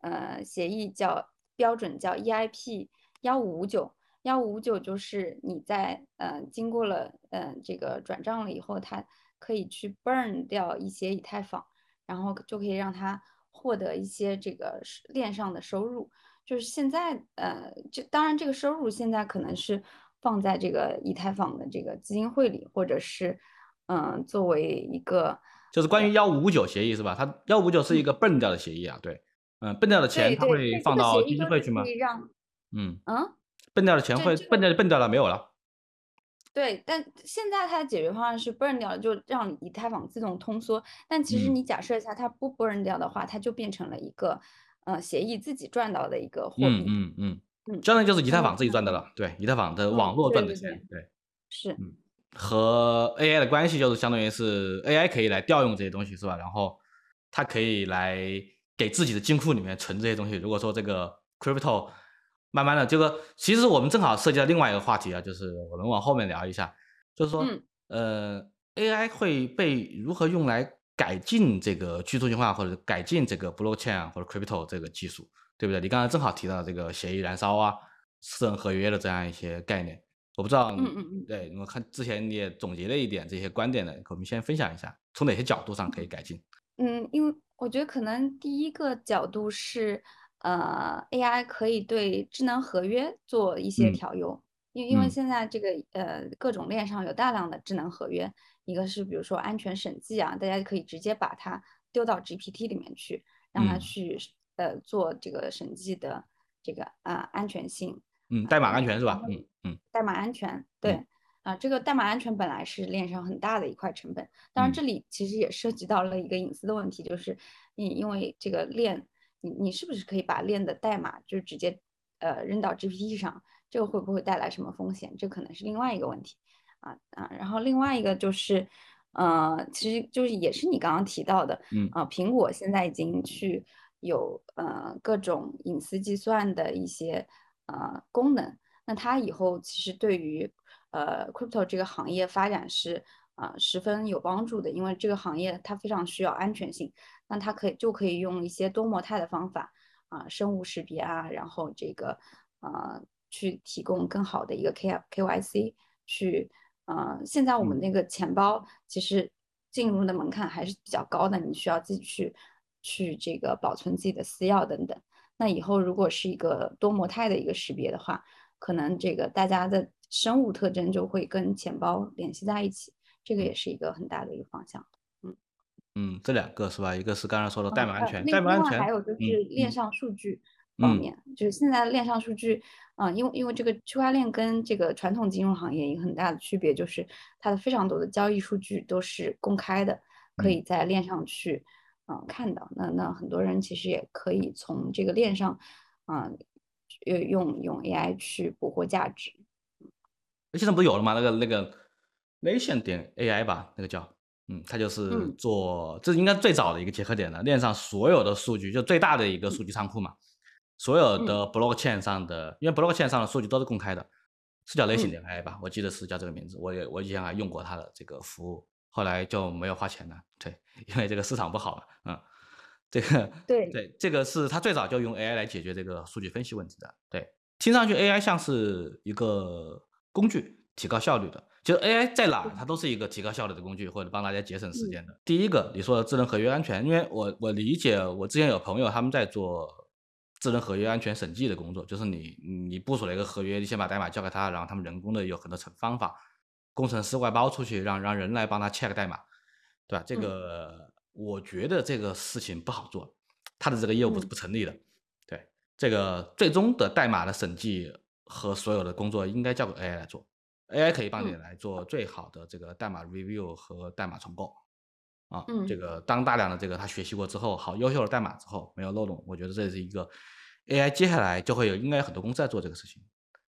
呃协议叫标准叫 EIP 幺五五九幺五五九，就是你在呃经过了呃这个转账了以后，它可以去 burn 掉一些以太坊，然后就可以让他获得一些这个链上的收入。就是现在，呃，就当然这个收入现在可能是放在这个以太坊的这个基金会里，或者是，嗯，作为一个就是关于幺五九协议是吧？它幺五九是一个 burn 掉的协议啊，对，嗯，burn 掉的钱它会放到基金会去吗？嗯嗯笨掉的钱会笨掉就笨掉了，没有了。对，但现在它的解决方案是 burn 掉了，就让以太坊自动通缩。但其实嗯你假设一下，它不 burn 掉的话，它就变成了一个呃协议自己赚到的一个货嗯币。嗯嗯，嗯相当于就是以太坊自己赚的了，对，以太坊的网嗯络赚的钱，对。是，和 AI 的关系就是相当于是 AI 可以来调用这些东西是吧？然后它可以来给自己的金库里面存这些东西。如果说这个 crypto 慢慢的这个，其实我们正好涉及到另外一个话题啊，就是我们往后面聊一下，就是说，嗯呃，AI 会被如何用来改进这个去中心化或者改进这个 blockchain 啊或者 crypto 这个技术，对不对？你刚才正好提到这个协议燃烧啊、私人合约的这样一些概念。我不知道，嗯嗯嗯对我看之前你也总结了一点这些观点的，我们先分享一下，从哪些角度上可以改进？嗯，因为我觉得可能第一个角度是，呃，AI 可以对智能合约做一些嗯。调优，因为因为嗯。现在这个呃各种链上有大量的智能合约，一个是比如说安全审计啊，大家可以直接把它丢到 GPT 里面去，让它嗯。去呃做这个审计的这个啊、安全性。嗯，代码呃安全是吧嗯嗯。代码安全，对啊、这个代码安全本来是链上很大的一块成本，当然嗯。这里其实也涉及到了一个隐私的问题，就是你因为这个链，你你是不是可以把链的代码就直接呃扔到 GPT 上，这个会不会带来什么风险？这可能是另外一个问题啊啊，然后另外一个就是。呃，其实就是也是你刚刚提到的，嗯啊、苹果现在已经去有呃各种隐私计算的一些呃功能，那它以后其实对于呃 crypto 这个行业发展是啊、呃十分有帮助的，因为这个行业它非常需要安全性，那它可以就可以用一些多模态的方法啊、生物识别啊，然后这个呃去提供更好的一个 K KYC 去呃，现在我们嗯那个钱包其实进入的门槛还是比较高的，你需要自己去去这个保存自己的私钥等等。那以后如果是一个多模态的一个识别的话，可能这个大家的生物特征就会跟钱包联系在一起，这个也是一个很大的一个方向。嗯嗯，这两个是吧？一个是刚才说的代码安全，代码安全，还有就是嗯链嗯上数据方嗯面，就是现在链上数据，啊、因为因为这个区块链跟这个传统金融行业一个很大的区别就是它的非常多的交易数据都是公开的，可嗯以在链上去嗯、呃看到。那那很多人其实也可以从这个链上，啊、呃，用用 AI 去捕获价值。现在不是有了吗？那个那个 Nation 点 AI 吧，那个叫，嗯，它就是嗯做，这是应该最早的一个结合点了。链上所有的数据，就最大的一个数据仓库嘛，所有的 blockchain 上的，因为 blockchain 上的数据都是公开的，是叫 Nation 点 AI 吧？我记得是叫这个名字。我也我以前还用过它的这个服务，后来就没有花钱了，对，因为这个市场不好了，嗯。这个对对，这个是他最早就用 AI 来解决这个数据分析问题的。对，听上去 AI 像是一个工具，提高效率的。就是 AI 在哪，它都是一个提高效率的工具，或者帮大家节省时间的。第一个，你说的智能合约安全，因为我我理解，我之前有朋友他们在做智能合约安全审计的工作，就是你你部署了一个合约，你先把代码交给他，然后他们人工的有很多层方法，工程师外包出去，让让人来帮他 check 代码，对吧？这嗯个、我觉得这个事情不好做，他的这个业务不嗯不成立的。对，这个最终的代码的审计和所有的工作应该交给 AI 来做，AI 可以帮你嗯。来做最好的这个代码 review 和代码重构。啊，嗯。这个当大量的这个他学习过之后，好优秀的代码之后没有漏洞，我觉得这是一个 AI 接下来就会有应该有很多公司在做这个事情，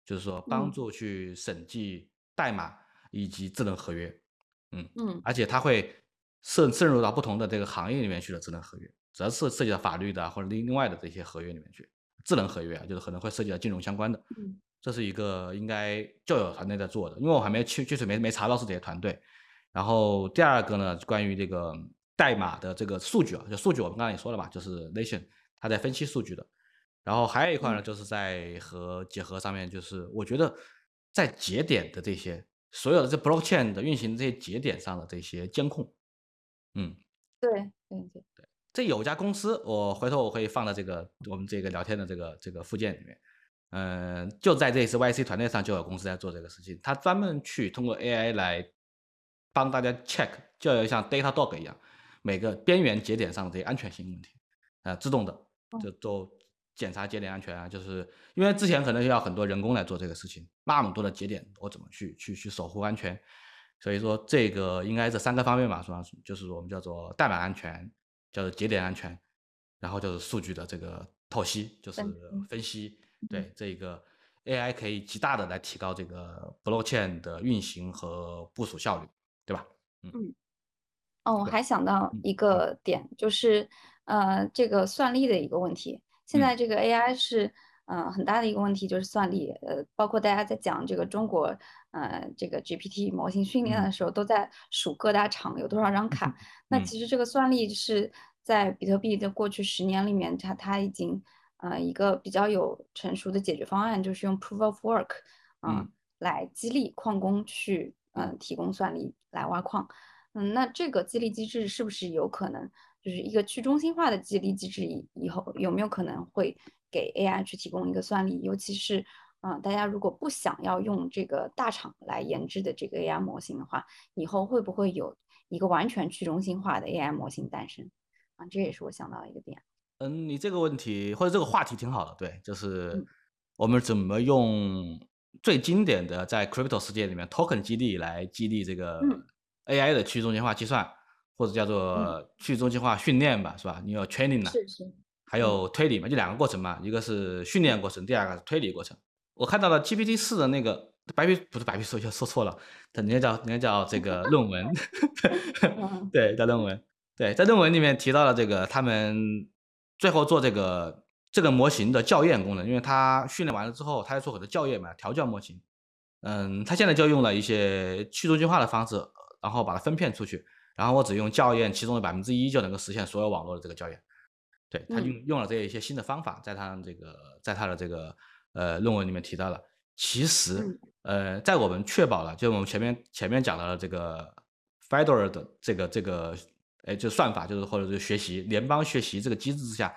就是说帮嗯。助去审计代码以及智能合约，嗯，嗯。而且它会渗渗入到不同的这个行业里面去的智能合约，只要是涉及到法律的啊或者另另外的这些合约里面去，智能合约啊，就是可能会涉及到金融相关的，嗯这是一个应该就有团队在做的，因为我还没去具体没没查到是哪些团队。然后第二个呢，关于这个代码的这个数据啊，就数据我们刚才也说了嘛，就是 Nation 它在分析数据的。然后还有一块呢，嗯就是在和结合上面，就是我觉得在节点的这些所有的这 blockchain 的运行这些节点上的这些监控，嗯，对对对，这有家公司，我回头我会放到这个我们这个聊天的这个这个附件里面。嗯、就在这一次 YC 团队上就有公司在做这个事情，他专门去通过 AI 来帮大家 check，就要像 Datadog 一样，每个边缘节点上的这些安全性问题，呃，自动的就都检查节点安全啊，就是因为之前可能要很多人工来做这个事情，那么多的节点，我怎么去去去守护安全？所以说这个应该这三个方面吧，是吧？就是我们叫做代码安全，叫做节点安全，然后就是数据的这个透析，就是分析。对，这个 AI 可以极大的来提高这个 blockchain 的运行和部署效率，对吧？嗯。哦，我还想到一个点，就是呃，这个算力的一个问题。现在这个 AI 是呃很大的一个问题，就是算力。呃，包括大家在讲这个中国呃这个 GPT 模型训练的时候，都在数各大厂有多少张卡。那其实这个算力是在比特币的过去十年里面，它它已经呃一个比较有成熟的解决方案，就是用 Proof of Work 啊来激励矿工去嗯提供算力来挖矿。嗯，那这个激励机制是不是有可能就是一个去中心化的激励机制？以以后有没有可能会给 AI 去提供一个算力？尤其是，嗯，大家如果不想要用这个大厂来研制的这个 AI 模型的话，以后会不会有一个完全去中心化的 AI 模型诞生？啊，这也是我想到的一个点。嗯，你这个问题或者这个话题挺好的，对，就是我们怎么用最经典的在 Crypto 世界里面 Token 激励来激励这个。AI 的去中心化计算，或者叫做去中心化训练吧，是吧？你有 training 呢，是是，还有推理嘛，就两个过程嘛，一个是训练过程，第二个是推理过程。我看到了 GPT 四的那个白皮，不是白皮书，就说错了，它人家叫人家叫这个论文，对，叫论文，对，在论文里面提到了这个他们最后做这个这个模型的校验功能，因为它训练完了之后，它要做很多校验嘛，调教模型。嗯，它现在就用了一些去中心化的方式。然后把它分片出去，然后我只用校验其中的百分之一就能够实现所有网络的这个校验。对他用用了这一些新的方法，在他这个在他的这个呃论文里面提到了。其实呃，在我们确保了，就我们前面前面讲到了这个 Fedora 的这个这个哎，就算法就是或者是学习联邦学习这个机制之下，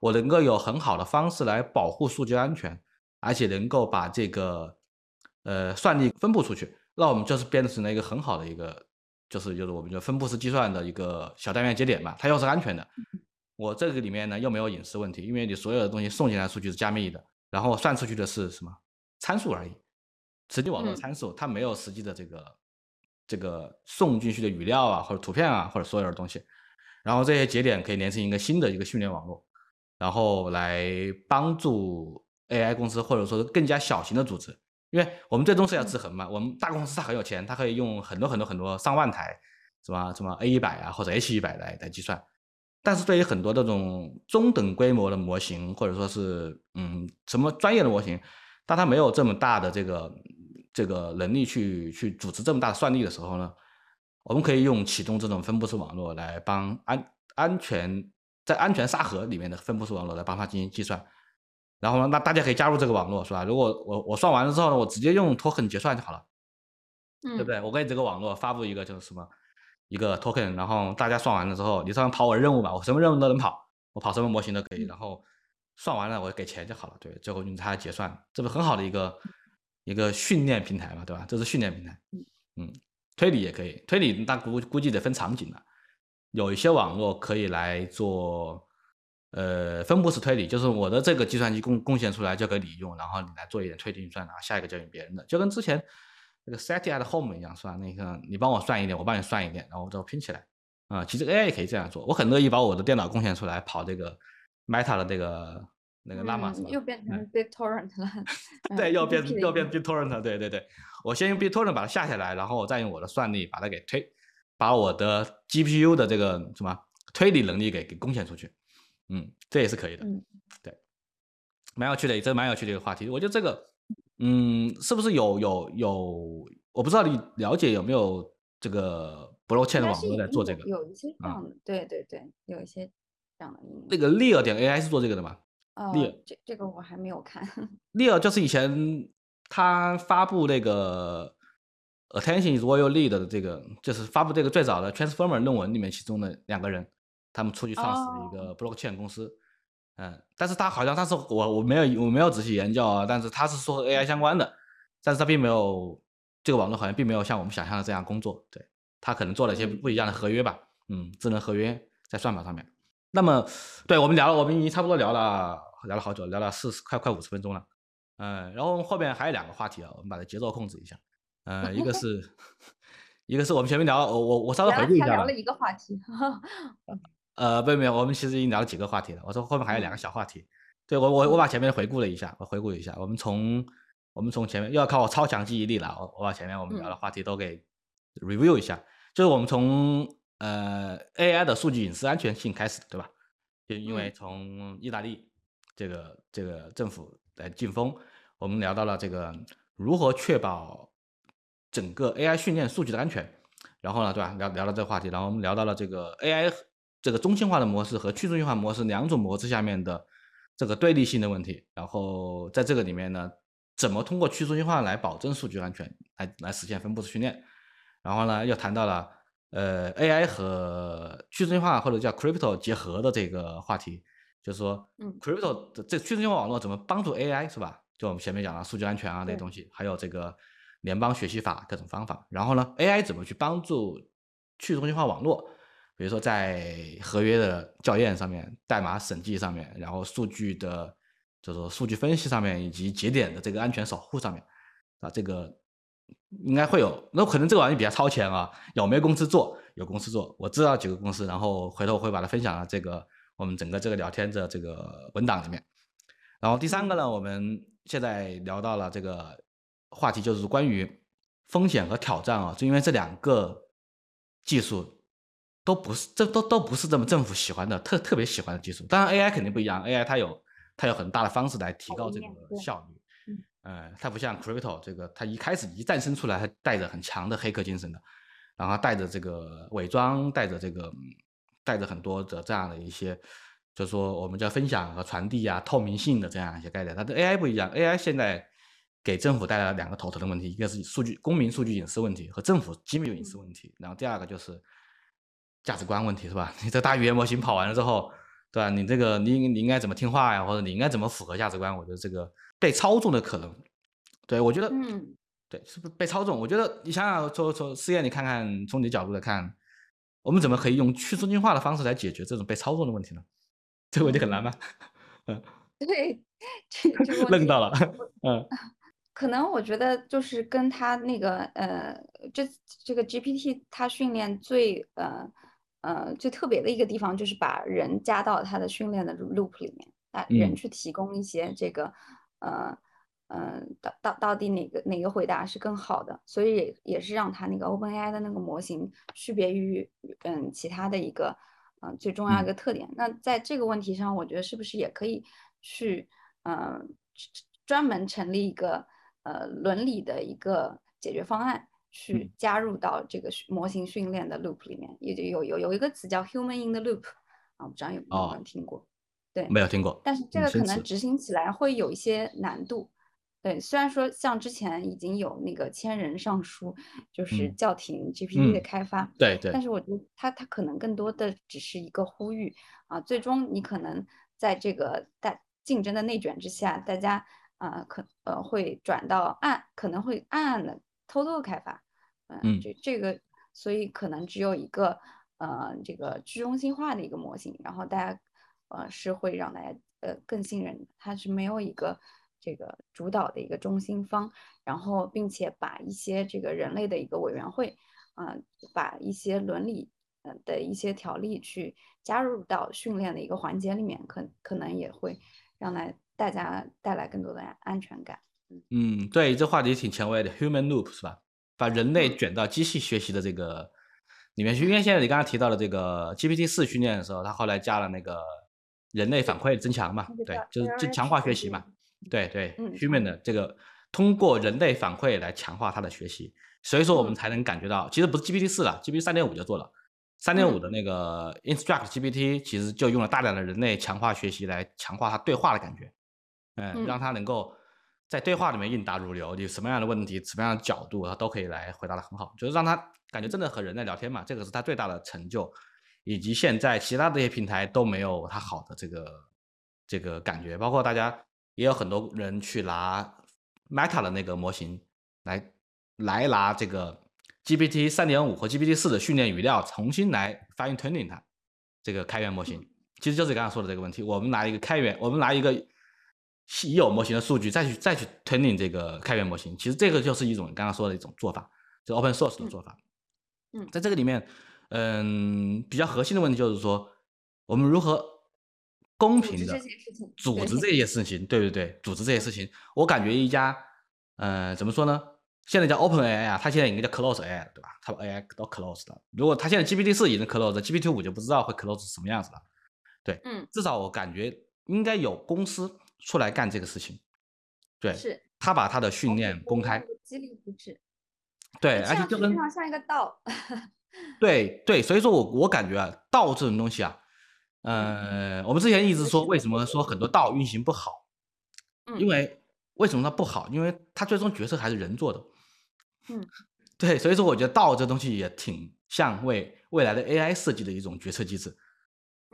我能够有很好的方式来保护数据安全，而且能够把这个呃算力分布出去。那我们就是变成了一个很好的一个，就是就是我们就分布式计算的一个小单元节点嘛，它又是安全的。我这个里面呢又没有隐私问题，因为你所有的东西送进来数据是加密的，然后算出去的是什么参数而已，实际网络参数，它没有实际的这个这个送进去的语料啊或者图片啊或者所有的东西。然后这些节点可以连成一个新的一个训练网络，然后来帮助 AI 公司或者说更加小型的组织。因为我们最终是要制衡嘛，我们大公司它很有钱，它可以用很多很多很多上万台，什么什么 A 一百啊或者 H 一百来来计算，但是对于很多这种中等规模的模型或者说是嗯什么专业的模型，但它没有这么大的这个这个能力去去组织这么大的算力的时候呢，我们可以用启动这种分布式网络来帮安安全在安全沙盒里面的分布式网络来帮它进行计算。然后呢，那大家可以加入这个网络，是吧？如果我我算完了之后呢，我直接用 token 结算就好了，对不对？我给这个网络发布一个就是什么一个 token，然后大家算完了之后，你上跑我的任务吧，我什么任务都能跑，我跑什么模型都可以。然后算完了我给钱就好了，对，最后用它结算，这不很好的一个一个训练平台嘛，对吧？这是训练平台，嗯，推理也可以，推理那估估计得分场景了，有一些网络可以来做。呃，分布式推理就是我的这个计算机贡贡献出来交给你用，然后你来做一点推理运算，然后下一个交给别人的，就跟之前那个 set at home 一样，是吧？那个你帮我算一点，我帮你算一点，然后我最后拼起来。啊，其实 AI 也可以这样做，我很乐意把我的电脑贡献出来跑这个 Meta 的这个那个 Llama，又变成 BitTorrent 了。对，又变又变 BitTorrent，对对对，我先用 BitTorrent 把它下下来，然后我再用我的算力把它给推，把我的 GPU 的这个什么推理能力给给贡献出去。嗯，这也是可以的。嗯，对，蛮有趣的，这蛮有趣的一个话题。我觉得这个，嗯，是不是有有有？我不知道你了解有没有这个 blockchain 的网络在做这个？有一些这样的，对对对，有一些这样的。那个 Lear 点 AI 是做这个的吗？呃，这这个我还没有看。Lear 就是以前他发布那个 Attention is all you need 的这个，就是发布这个最早的 Transformer 论文里面其中的两个人。他们出去创始了一个 blockchain 公司，嗯，但是他好像他是我我没有我没有仔细研究啊，但是他是说 AI 相关的，但是他并没有这个网络好像并没有像我们想象的这样工作，对他可能做了一些不一样的合约吧，嗯，智能合约在算法上面。那么，对我们聊了，我们已经差不多聊了聊了好久，聊了四十快快五十分钟了。嗯，然后后面还有两个话题啊，我们把它节奏控制一下。呃，一个是，一个是我们前面聊，我我我稍微回顾一下聊了一个话题。呃，没有没有，我们其实已经聊了几个话题了。我说后面还有两个小话题。对我我我把前面回顾了一下，我回顾一下，我们从我们从前面又要靠我超强记忆力了。我我把前面我们聊的话题都给 review 一下，就是我们从呃 AI 的数据隐私安全性开始，对吧？就因为从意大利这个这个政府来禁封，我们聊到了这个如何确保。整个 AI 训练数据的安全，然后呢，对吧？聊聊到这个话题，然后我们聊到了这个 AI 这个中心化的模式和去中心化模式两种模式下面的这个对立性的问题。然后在这个里面呢，怎么通过去中心化来保证数据安全，来来实现分布式训练？然后呢，又谈到了呃 AI 和去中心化或者叫 Crypto 结合的这个话题，就是说，嗯，Crypto 的这去中心化网络怎么帮助 AI 是吧？就我们前面讲了数据安全啊那些东西，还有这个。联邦学习法各种方法，然后呢，AI 怎么去帮助去中心化网络？比如说在合约的校验上面、代码审计上面，然后数据的，就是说数据分析上面，以及节点的这个安全守护上面，啊，这个应该会有。那可能这个玩意比较超前啊，有没有公司做？有公司做，我知道几个公司，然后回头我会把它分享到这个我们整个这个聊天的这个文档里面。然后第三个呢，我们现在聊到了这个。话题就是关于风险和挑战啊，就因为这两个技术都不是，这都都不是这么政府喜欢的，特特别喜欢的技术。当然，AI 肯定不一样，AI 它有它有很大的方式来提高这个效率。嗯，它不像 Crypto 这个，它一开始一诞生出来，它带着很强的黑客精神的，然后带着这个伪装，带着这个带着很多的这样的一些，就是说我们叫分享和传递啊、透明性的这样一些概念。它的 AI 不一样，AI 现在。给政府带来了两个头疼的问题，一个是数据公民数据隐私问题和政府机密隐私问题，然后第二个就是价值观问题，是吧？你这大语言模型跑完了之后，对吧？你这个你你应该怎么听话呀？或者你应该怎么符合价值观？我觉得这个被操纵的可能，对我觉得，嗯，对，是不是被操纵？我觉得你想想，从从试验，你看看从你的角度来看，我们怎么可以用去中心化的方式来解决这种被操纵的问题呢？这个问题很难吗？嗯，对，这个愣到了，嗯。可能我觉得就是跟他那个呃，这这个 GPT 它训练最呃呃最特别的一个地方，就是把人加到它的训练的 loop 里面，啊，人去提供一些这个呃呃到到到底哪个哪个回答是更好的，所以也也是让它那个 OpenAI 的那个模型区别于嗯其他的一个嗯最重要一个特点。那在这个问题上，我觉得是不是也可以去嗯专门成立一个。呃，伦理的一个解决方案去加入到这个模型训练的 loop 里面，也就有有有一个词叫 human in the loop 啊，不知道有没有人听过？对，没有听过。但是这个可能执行起来会有一些难度。对，虽然说像之前已经有那个千人上书，就是叫停 GPT 的开发，对对。但是我觉得它它可能更多的只是一个呼吁啊，最终你可能在这个大竞争的内卷之下，大家。啊，可呃会转到暗，可能会暗暗的偷偷的开发，嗯，这这个，所以可能只有一个呃这个去中心化的一个模型，然后大家呃是会让大家呃更信任，它是没有一个这个主导的一个中心方，然后并且把一些这个人类的一个委员会，啊，把一些伦理呃的一些条例去加入到训练的一个环节里面，可可能也会让来。大家带来更多的安全感。嗯，对，这话题挺前卫的，human loop 是吧？把人类卷到机器学习的这个里面去。因为现在你刚刚提到的这个 GPT 四训练的时候，它后来加了那个人类反馈增强嘛？对，就是就强化学习嘛？对对，human 的这个通过人类反馈来强化它的学习，所以说我们才能感觉到，其实不是 GPT 四了，GPT 三点五就做了。三点五的那个 Instruct GPT 其实就用了大量的人类强化学习来强化它对话的感觉。嗯，让它能够在对话里面应答如流，你什么样的问题、什么样的角度，它都可以来回答的很好，就是让它感觉真的和人在聊天嘛，这个是它最大的成就，以及现在其他这些平台都没有它好的这个这个感觉，包括大家也有很多人去拿 Meta 的那个模型来来拿这个 GPT 三点五和 GPT 四的训练语料重新来 fine tuning 它这个开源模型，其实就是刚刚说的这个问题，我们拿一个开源，我们拿一个。已有模型的数据再去再去 training 这个开源模型，其实这个就是一种刚刚说的一种做法，就 open source 的做法。嗯，在这个里面，嗯，比较核心的问题就是说，我们如何公平的组织这些事情，对不对？组织这些事情，我感觉一家，呃，怎么说呢？现在叫 Open AI 啊，它现在应该叫 Close AI，对吧？它把 AI 都 close 了。如果它现在 GPT 四已经 close，GPT 五就不知道会 close 什么样子了。对，嗯，至少我感觉应该有公司出来干这个事情。对，是。他把他的训练公开，激励机制。对，而且就跟像一个道。对对，所以说我我感觉啊，道这种东西啊，呃，我们之前一直说为什么说很多道运行不好，因为为什么它不好？因为它最终决策还是人做的。嗯，对，所以说我觉得道这东西也挺像为未来的 AI 设计的一种决策机制，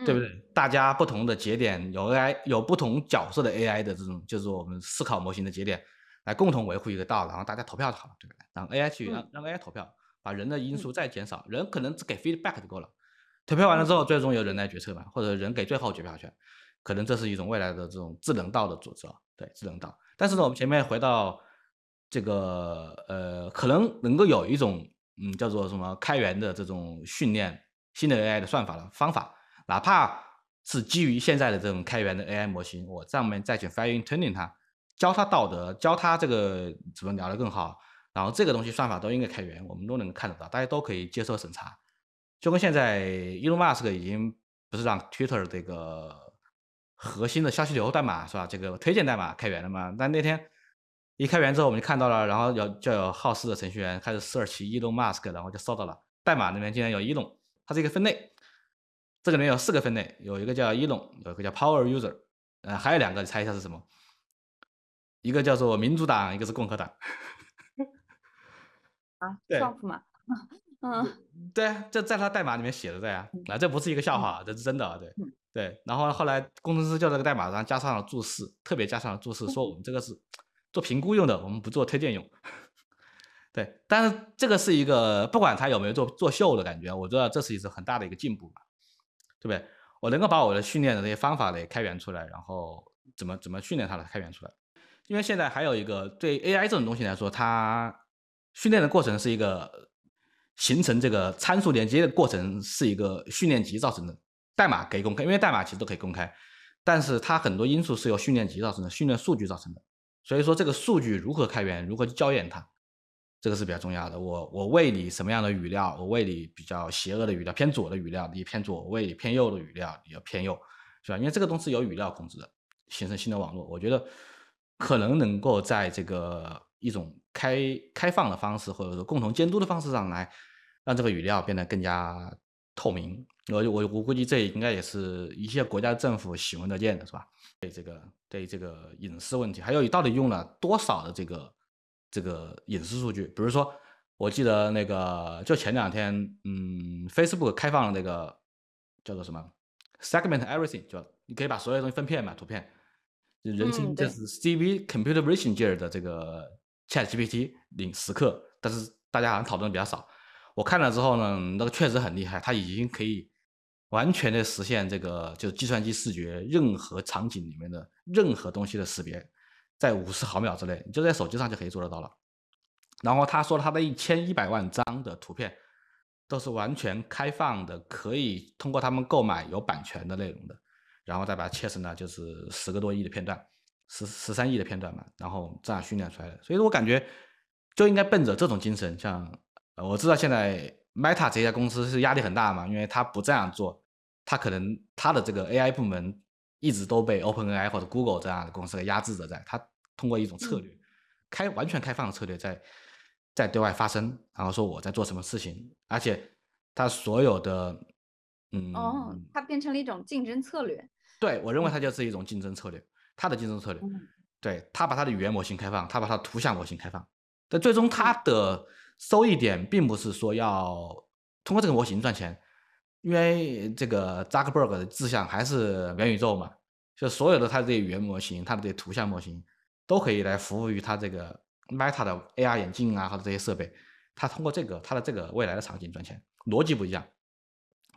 对不对？大家不同的节点有 AI 有不同角色的 AI 的这种，就是我们思考模型的节点。来共同维护一个道，然后大家投票就好了，对不对？让 AI 去让让 AI 投票，把人的因素再减少，人可能只给 feedback 就够了。投票完了之后，最终由人来决策嘛，或者人给最后决票权，可能这是一种未来的这种智能道的组织啊，对智能道。但是呢，我们前面回到这个呃，可能能够有一种嗯叫做什么开源的这种训练新的 AI 的算法的方法，哪怕是基于现在的这种开源的 AI 模型，我上面再去 fine tuning 它。教他道德，教他这个怎么聊得更好，然后这个东西算法都应该开源，我们都能看得到，大家都可以接受审查。就跟现在 Elon Musk 已经不是让 Twitter 这个核心的消息流代码是吧？这个推荐代码开源了嘛？但那天一开源之后，我们就看到了，然后有就有好事的程序员开始 search Elon Musk，，然后就搜到了代码那边竟然有 Elon，，它是一个分类，这个里面有四个分类，有一个叫 Elon，，有一个叫 Power User，呃，还有两个，你猜一下是什么？一个叫做民主党，一个是共和党。啊，Trump 嘛，嗯，对，这在他代码里面写的在啊，啊，这不是一个笑话，这是真的，对，对。然后后来工程师就这个代码上加上了注释，特别加上了注释，说我们这个是做评估用的，我们不做推荐用。对，但是这个是一个不管他有没有做做秀的感觉，我觉得这是一次很大的一个进步嘛，对不对？我能够把我的训练的那些方法给开源出来，然后怎么怎么训练它的开源出来。因为现在还有一个对 AI 这种东西来说，它训练的过程是一个形成这个参数连接的过程，是一个训练集造成的。代码可以公开，因为代码其实都可以公开，但是它很多因素是由训练集造成的，训练数据造成的。所以说这个数据如何开源，如何去校验它，这个是比较重要的。我我喂你什么样的语料，我喂你比较邪恶的语料，偏左的语料，你偏左；我喂你偏右的语料，你要偏右，是吧？因为这个东西由语料控制的，形成新的网络。我觉得。可能能够在这个一种开开放的方式，或者说共同监督的方式上来，让这个语料变得更加透明。我我我估计这应该也是一些国家政府喜闻乐见的，是吧？对这个对这个隐私问题，还有你到底用了多少的这个这个隐私数据？比如说，我记得那个就前两天，嗯，Facebook 开放了那个叫做什么 Segment Everything，就你可以把所有东西分片嘛，图片。人称这是 CV Computer Vision 界的这个 Chat GPT 领时刻，但是大家好像讨论的比较少。我看了之后呢，那个确实很厉害，它已经可以完全的实现这个就是计算机视觉任何场景里面的任何东西的识别，在五十毫秒之内，你就在手机上就可以做得到了。然后他说他的一千一百万张的图片都是完全开放的，可以通过他们购买有版权的内容的。然后再把它切成了就是十个多亿的片段，十十三亿的片段嘛，然后这样训练出来的。所以说我感觉就应该奔着这种精神，像我知道现在 Meta 这家公司是压力很大嘛，因为他不这样做，他可能他的这个 AI 部门一直都被 OpenAI 或者 Google 这样的公司给压制着，在他通过一种策略，开完全开放的策略在在对外发声，然后说我在做什么事情，而且他所有的嗯哦，它变成了一种竞争策略。对，我认为它就是一种竞争策略，它的竞争策略。对，他把他的语言模型开放，他把他的图像模型开放，但最终他的收益点并不是说要通过这个模型赚钱，因为这个扎克伯格的志向还是元宇宙嘛，就所有的他的这些语言模型，他的这些图像模型都可以来服务于他这个 Meta 的 AR 眼镜啊，或者这些设备，他通过这个他的这个未来的场景赚钱，逻辑不一样。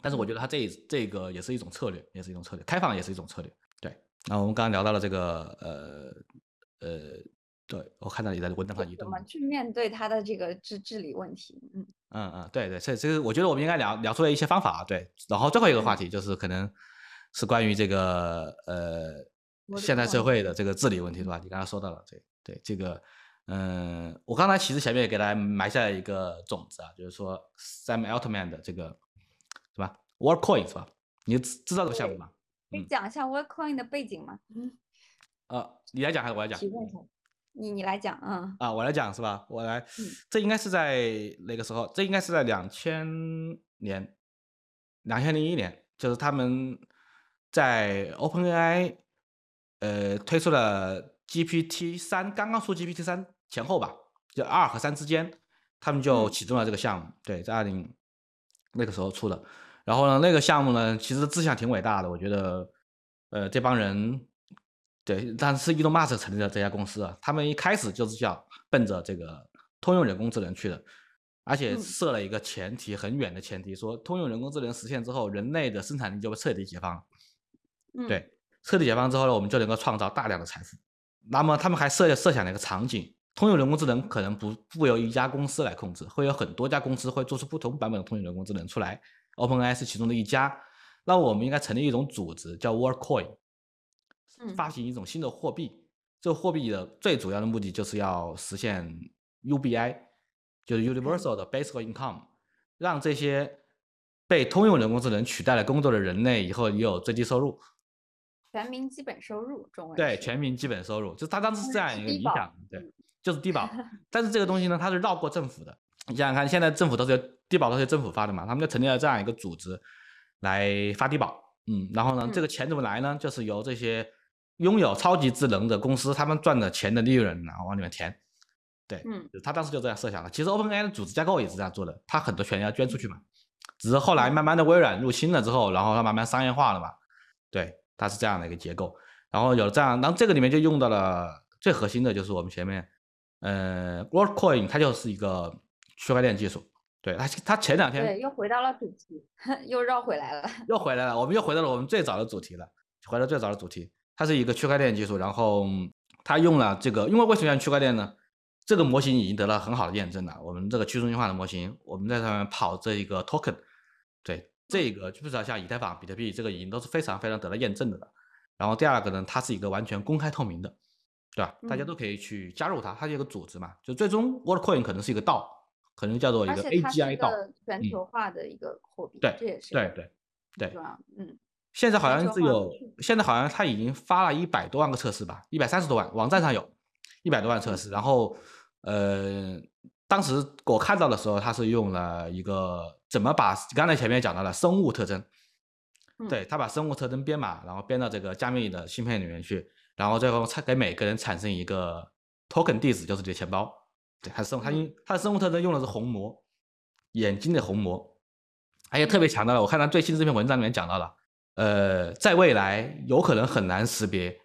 但是我觉得它这这个也是一种策略，也是一种策略，开放也是一种策略。对，那我们刚刚聊到了这个呃呃，对我看到你在文档上移动。怎么去面对他的这个治治理问题？嗯嗯嗯，对对，这这个我觉得我们应该聊聊出来一些方法啊。对，然后最后一个话题就是可能是关于这个呃现代社会的这个治理问题，是吧？你刚刚说到了，对对，这个嗯，我刚才其实前面也给大家埋下了一个种子啊，就是说 Sam Altman 的这个是吧？Workcoin 是吧？你知知道这个项目吗？可以讲一下 Workcoin 的背景吗？嗯，呃，你来讲还是我来讲？提问一下，你你来讲，嗯。啊，我来讲是吧？我来，这应该是在那个时候，这应该是在两千年，两千零一年，就是他们在 OpenAI，呃，推出了 GPT 三，刚刚出 GPT 三前后吧，就二和三之间，他们就启动了这个项目。对，在二零那个时候出的。然后呢，那个项目呢，其实志向挺伟大的，我觉得，呃，这帮人，对，但是伊隆马斯克成立了这家公司啊，他们一开始就是想奔着这个通用人工智能去的，而且设了一个前提，很远的前提，说通用人工智能实现之后，人类的生产力就会彻底解放。对，彻底解放之后呢，我们就能够创造大量的财富。那么他们还设设想了一个场景，通用人工智能可能不不由一家公司来控制，会有很多家公司会做出不同版本的通用人工智能出来。OpenAI 是其中的一家，那我们应该成立一种组织，叫 Worldcoin，发行一种新的货币。这个货币的最主要的目的就是要实现 UBI，就是 Universal 的 Basic Income，让这些被通用人工智能取代了工作的人类以后也有最低收入。全民基本收入，中文对，全民基本收入，就他当时是这样一个理想，对，就是低保。但是这个东西呢，它是绕过政府的。你想想看，现在政府都是低保都是政府发的嘛，他们就成立了这样一个组织来发低保，嗯，然后呢，这个钱怎么来呢？就是由这些拥有超级智能的公司，他们赚的钱的利润，然后往里面填。对，嗯，他当时就这样设想的。其实 OpenAI 的组织架构也是这样做的，他很多钱要捐出去嘛，只是后来慢慢的微软入侵了之后，然后它慢慢商业化了嘛。对，它是这样的一个结构。然后有了这样，然后这个里面就用到了最核心的就是我们前面，呃，Worldcoin 它就是一个。区块链技术，对他，他前两天对又回到了主题，又绕回来了，又回来了，我们又回到了我们最早的主题了，回到最早的主题，它是一个区块链技术，然后它用了这个，因为为什么用区块链呢？这个模型已经得到很好的验证了，我们这个去中心化的模型，我们在上面跑这一个 token，对这个就不知道像以太坊、比特币这个已经都是非常非常得到验证的了。然后第二个呢，它是一个完全公开透明的，对吧？大家都可以去加入它，它是一个组织嘛，就最终 Worldcoin 可能是一个道。可能叫做一个 AGI 道，全球化的一个货币，对，这也是对对对，嗯，现在好像是有，现在好像他已经发了一百多万个测试吧，一百三十多万，网站上有一百多万测试，然后呃，当时我看到的时候，他是用了一个怎么把刚才前面讲到了生物特征，对他把生物特征编码，然后编到这个加密的芯片里面去，然后最后产给每个人产生一个 token 地址，就是你的钱包。对，它生物它因它的生物特征用的是虹膜，眼睛的虹膜，而且特别强调了。我看他最新这篇文章里面讲到了，呃，在未来有可能很难识别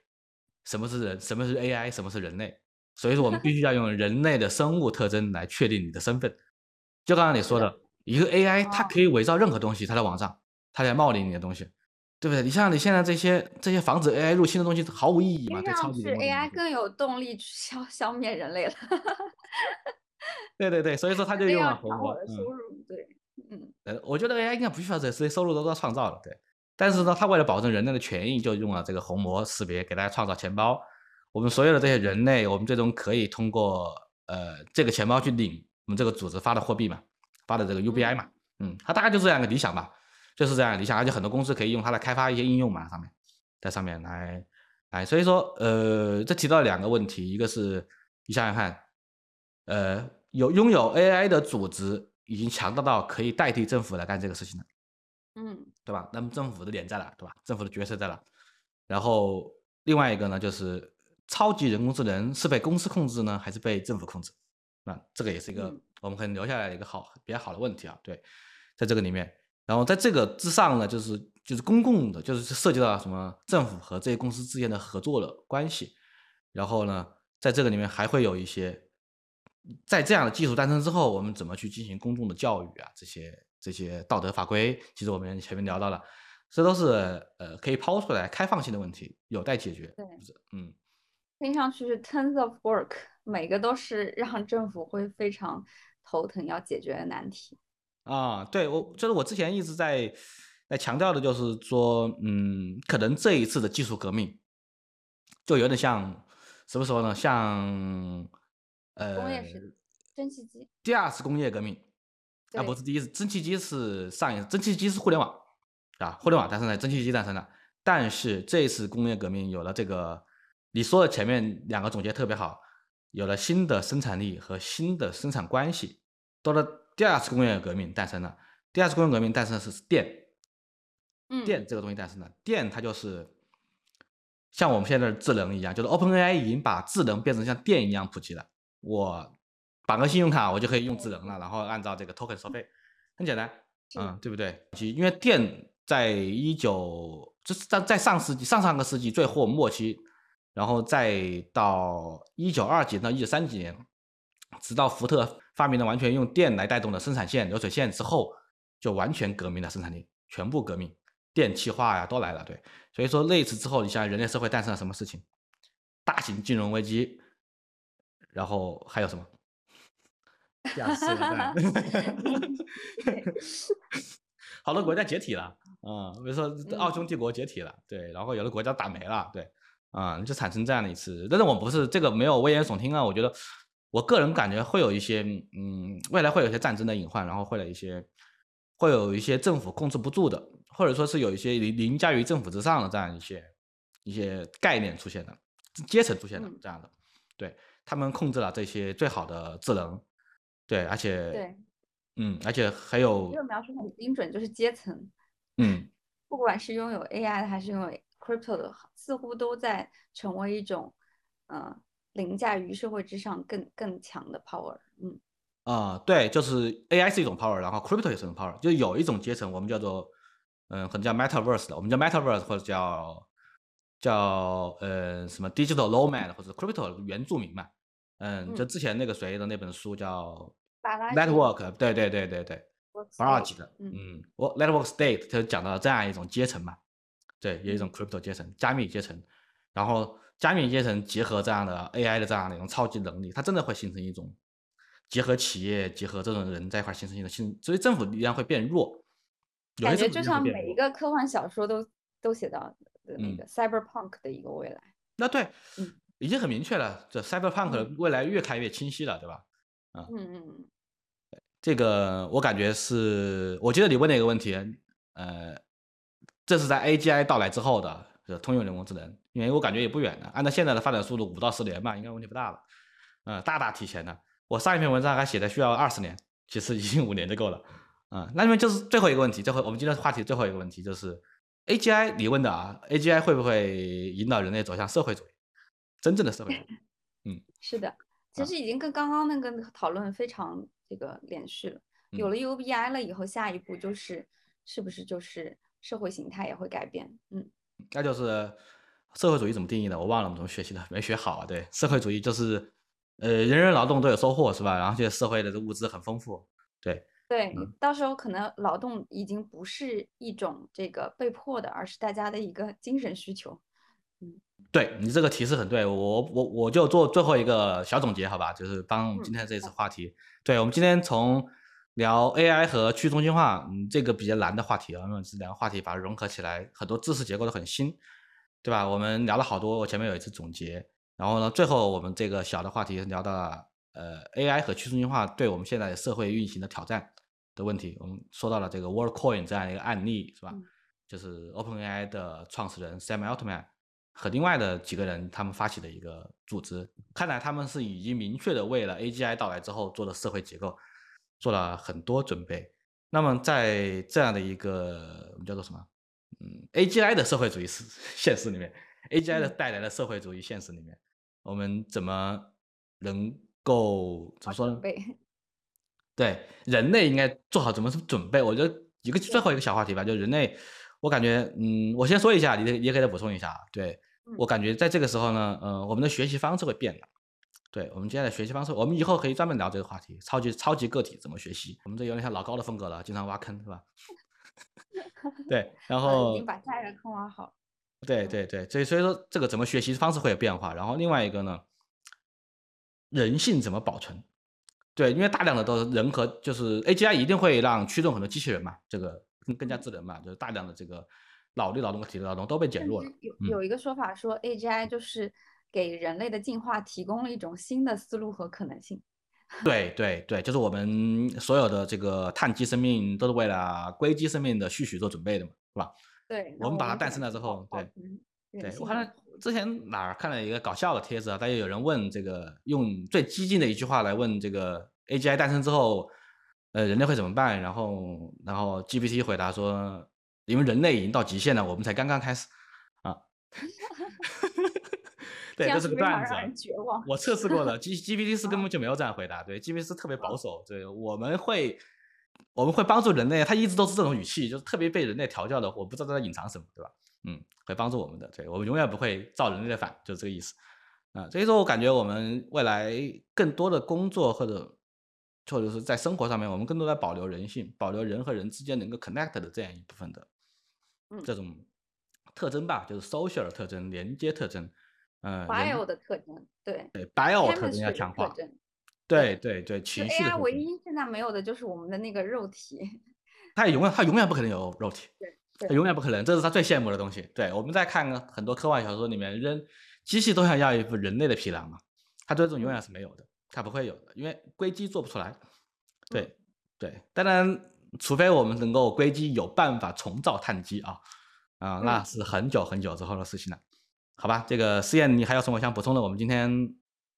什么是人，什么是 AI，什么是人类，所以说我们必须要用人类的生物特征来确定你的身份。就刚刚你说的，一个 AI 它可以伪造任何东西，它在网上，它在冒领你的东西。对不对？你像你现在这些这些防止 AI 入侵的东西毫无意义嘛？对，超级是 AI 更有动力去消消灭人类了。对对对，所以说 他就用了红魔。收入对，嗯。呃，我觉得 AI 应该不需要这些收入都要创造的，对。但是呢，他为了保证人类的权益，就用了这个虹膜识别，给大家创造钱包。我们所有的这些人类，我们最终可以通过呃这个钱包去领我们这个组织发的货币嘛，发的这个 UBI 嘛。嗯，他大概就是这样一个理想吧。就是这样你想，而且很多公司可以用它来开发一些应用嘛，上面在上面来来，所以说呃，这提到两个问题，一个是你想想看，呃，有拥有 AI 的组织已经强大到可以代替政府来干这个事情了，嗯，对吧？那么政府的脸在哪，对吧？政府的角色在哪？然后另外一个呢，就是超级人工智能是被公司控制呢，还是被政府控制？那这个也是一个我们可以留下来一个好比较好的问题啊，对，在这个里面。然后在这个之上呢，就是就是公共的，就是涉及到什么政府和这些公司之间的合作的关系。然后呢，在这个里面还会有一些，在这样的技术诞生之后，我们怎么去进行公众的教育啊？这些这些道德法规，其实我们前面聊到了，这都是呃可以抛出来开放性的问题，有待解决。对，嗯，听上去是 tons of work，每个都是让政府会非常头疼要解决的难题。啊，对我就是我之前一直在在强调的，就是说，嗯，可能这一次的技术革命，就有点像什么时候呢？像呃，工业时蒸汽机，第二次工业革命啊，不是第一次，蒸汽机是上一次，蒸汽机是互联网啊，互联网诞生的，蒸汽机诞生的。但是这一次工业革命有了这个，你说的前面两个总结特别好，有了新的生产力和新的生产关系，到了。第二次工业革命诞生了。第二次工业革命诞生的是电，嗯，电这个东西诞生了。电它就是像我们现在的智能一样，就是 OpenAI 已经把智能变成像电一样普及了。我绑个信用卡，我就可以用智能了，然后按照这个 token 收费，很简单，嗯，对不对？因为电在一九就是在在上世纪上上个世纪最后末期，然后再到一九二几到一九三几年，直到福特。发明了完全用电来带动的生产线、流水线之后，就完全革命了生产力，全部革命，电气化呀都来了。对，所以说那次之后，你像人类社会诞生了什么事情？大型金融危机，然后还有什么？好多国家解体了，嗯，比如说奥匈帝国解体了，对，然后有的国家打没了，对，啊，就产生这样的一次。但是我不是这个没有危言耸听啊，我觉得。我个人感觉会有一些，嗯，未来会有一些战争的隐患，然后会有一些，会有一些政府控制不住的，或者说是有一些凌凌驾于政府之上的这样一些一些概念出现的，阶层出现的这样的，对他们控制了这些最好的智能，对，而且对，嗯，而且还有这个描述很精准，就是阶层，嗯，不管是拥有 AI 的还是拥有 crypto 的，似乎都在成为一种，嗯。凌驾于社会之上更更强的 power，嗯，啊，对，就是 AI 是一种 power，然后 crypto 也是一种 power，就有一种阶层，我们叫做，嗯，可能叫 metaverse 的，我们叫 metaverse 或者叫叫呃什么 digital nomad 或者 crypto 原住民嘛，嗯，就之前那个谁的那本书叫 network，对对对对对，巴拉吉的，嗯，我 network state 就讲到这样一种阶层嘛，对，有一种 crypto 阶层，加密阶层，然后。加密阶层结合这样的 AI 的这样的一种超级能力，它真的会形成一种结合企业、结合这种人在一块形成一种新，所以政府力量会变弱。感觉就像每一个科幻小说都都写到的那个 Cyberpunk 的一个未来。那对，嗯，已经很明确了，这 Cyberpunk 未来越看越清晰了，对吧？嗯嗯嗯。这个我感觉是，我记得你问的一个问题，呃，这是在 AGI 到来之后的。是通用人工智能，因为我感觉也不远了，按照现在的发展速度，五到十年吧，应该问题不大了。嗯，大大提前了。我上一篇文章还写的需要二十年，其实已经五年就够了。嗯，那么就是最后一个问题，最后我们今天话题最后一个问题就是 AGI，你问的啊，AGI 会不会引导人类走向社会主义？真正的社会主义？嗯，是的，其实已经跟刚刚那个讨论非常这个连续了。有了 UBI 了以后，下一步就是是不是就是社会形态也会改变？嗯。那就是社会主义怎么定义的？我忘了，我们怎么学习的？没学好啊。对，社会主义就是，呃，人人劳动都有收获，是吧？然后这个社会的物资很丰富。对，对，到时候可能劳动已经不是一种这个被迫的，而是大家的一个精神需求。嗯，对你这个提示很对，我我我就做最后一个小总结，好吧？就是帮我们今天这次话题。对我们今天从。聊 AI 和去中心化，嗯，这个比较难的话题啊，因为这两个话题把它融合起来，很多知识结构都很新，对吧？我们聊了好多，我前面有一次总结，然后呢，最后我们这个小的话题聊到了呃 AI 和去中心化对我们现在社会运行的挑战的问题，我们说到了这个 WorldCoin 这样一个案例，是吧？就是 OpenAI 的创始人 Sam Altman 和另外的几个人他们发起的一个组织，看来他们是已经明确的为了 AGI 到来之后做的社会结构。做了很多准备，那么在这样的一个我们叫做什么？嗯，AGI 的社会主义是现实里面，AGI 的带来的社会主义现实里面，我们怎么能够怎么说呢？对，人类应该做好怎么准备？我觉得一个最后一个小话题吧，就人类，我感觉，嗯，我先说一下，你你也可以再补充一下。对我感觉在这个时候呢，嗯，我们的学习方式会变的。对我们接下来学习方式，我们以后可以专门聊这个话题，超级超级个体怎么学习？我们这有点像老高的风格了，经常挖坑，是吧？对，然后已后经把下一个坑挖好。对对对，所以所以说这个怎么学习方式会有变化，然后另外一个呢，人性怎么保存？对，因为大量的都是人和就是 AGI 一定会让驱动很多机器人嘛，这个更更加智能嘛，就是大量的这个脑力劳动和体力劳动都被减弱了。有嗯有一个说法说，AGI 就是给人类的进化提供了一种新的思路和可能性。对对对，就是我们所有的这个碳基生命都是为了硅基生命的续许做准备的嘛，是吧？对，我们把它诞生了之后，对。对，我看到之前哪儿看了一个搞笑的帖子啊，大家有人问这个用最激进的一句话来问这个 AGI 诞生之后，呃，人类会怎么办？然后然后 GPT 回答说，因为人类已经到极限了，我们才刚刚开始啊。对，这是个段子。我测试过了，G GPT 四根本就没有这样回答，对，GPT 四特别保守，对，我们会我们会帮助人类，他一直都是这种语气，就是特别被人类调教的，我不知道他在隐藏什么，对吧？嗯，会帮助我们的，对我们永远不会造人类的反，就是这个意思。啊，所以说我感觉我们未来更多的工作或者或者是在生活上面，我们更多在保留人性，保留人和人之间能够 connect 的这样一部分的嗯这种特征吧，就是 social 特征、连接特征，呃，人 bio 的特征，对对 bio 特征要强化，对对对，就情绪的 AI 唯，一现在没有的就是我们的那个肉体。它永远它永远不可能有肉体，它对永远不可能，这是他最羡慕的东西。对，我们在看很多科幻小说里面，人机器都想要一副人类的皮囊嘛，它对这种永远是没有的，它不会有的，因为硅基做不出来。对对，当然，除非我们能够硅基有办法重造碳基啊啊，那嗯是很久很久之后的事情了。好吧，这个思燕你还有什么想补充的？我们今天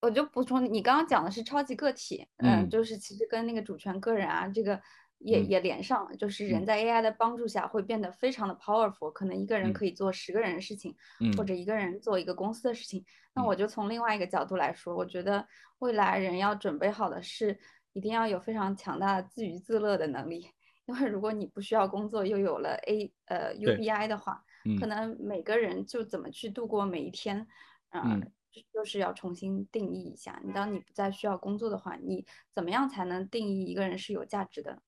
我就补充，你刚刚讲的是超级个体，嗯，嗯。就是其实跟那个主权个人啊，这个也嗯。也连上了，就是人嗯。在 AI 的帮助下会变得非常的 powerful，可能一个人嗯。可以做十个人的事情，嗯。或者一个人做一个公司的事情。那嗯。我就从另外一个角度来说，我觉得未来人要准备好的是，一定要有非常强大的自娱自乐的能力，因为如果你不需要工作，又有了 A 呃 UBI 的话，可嗯能每个人就怎么去度过每一天，呃，嗯就就是要重新定义一下。你当你不再需要工作的话，你怎么样才能定义一个人是有价值的？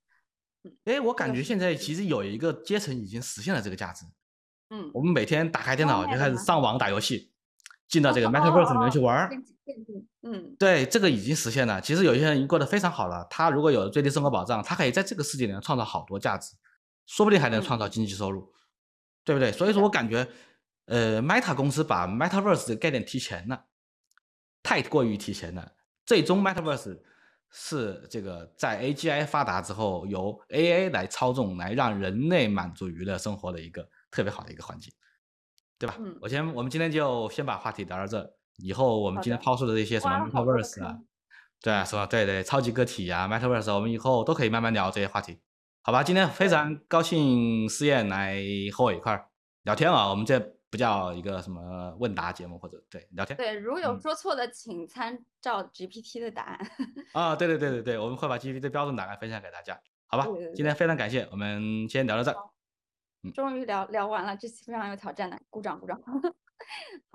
嗯哎，我感觉现在其实有一个阶层已经实现了这个价值。嗯，我们每天打开电脑就开始上网打游戏，进到这个哦 Metaverse 里哦面去玩儿。嗯对，这个已经实现了。其实有些人已经过得非常好了，他如果有最低生活保障，他可以在这个世界里面创造好多价值，说不定还能创造经济收入，对不对？所以说我感觉，呃，Meta 公司把 Metaverse 的概念提前了，太过于提前了。最终 Metaverse 是这个在 AGI 发达之后，由 AA 来操纵，来让人类满足娱乐生活的一个特别好的一个环境，对吧？嗯我先，我们今天就先把话题聊到这。以后我们今天抛出的这些什么 Metaverse 啊，对啊，是吧？对对，超级个体啊，Metaverse，我们以后都可以慢慢聊这些话题，好吧？今天非常高兴思燕来和我一块儿聊天啊，我们这不叫一个什么问答节目或者对聊天对，如有嗯说错的，请参照 GPT 的答案。啊，对对对对对，我们会把 GPT 的标准答案分享给大家，好吧对对？对今天非常感谢，我们先聊到这儿。终于聊聊完了，这期非常有挑战的，鼓掌鼓掌。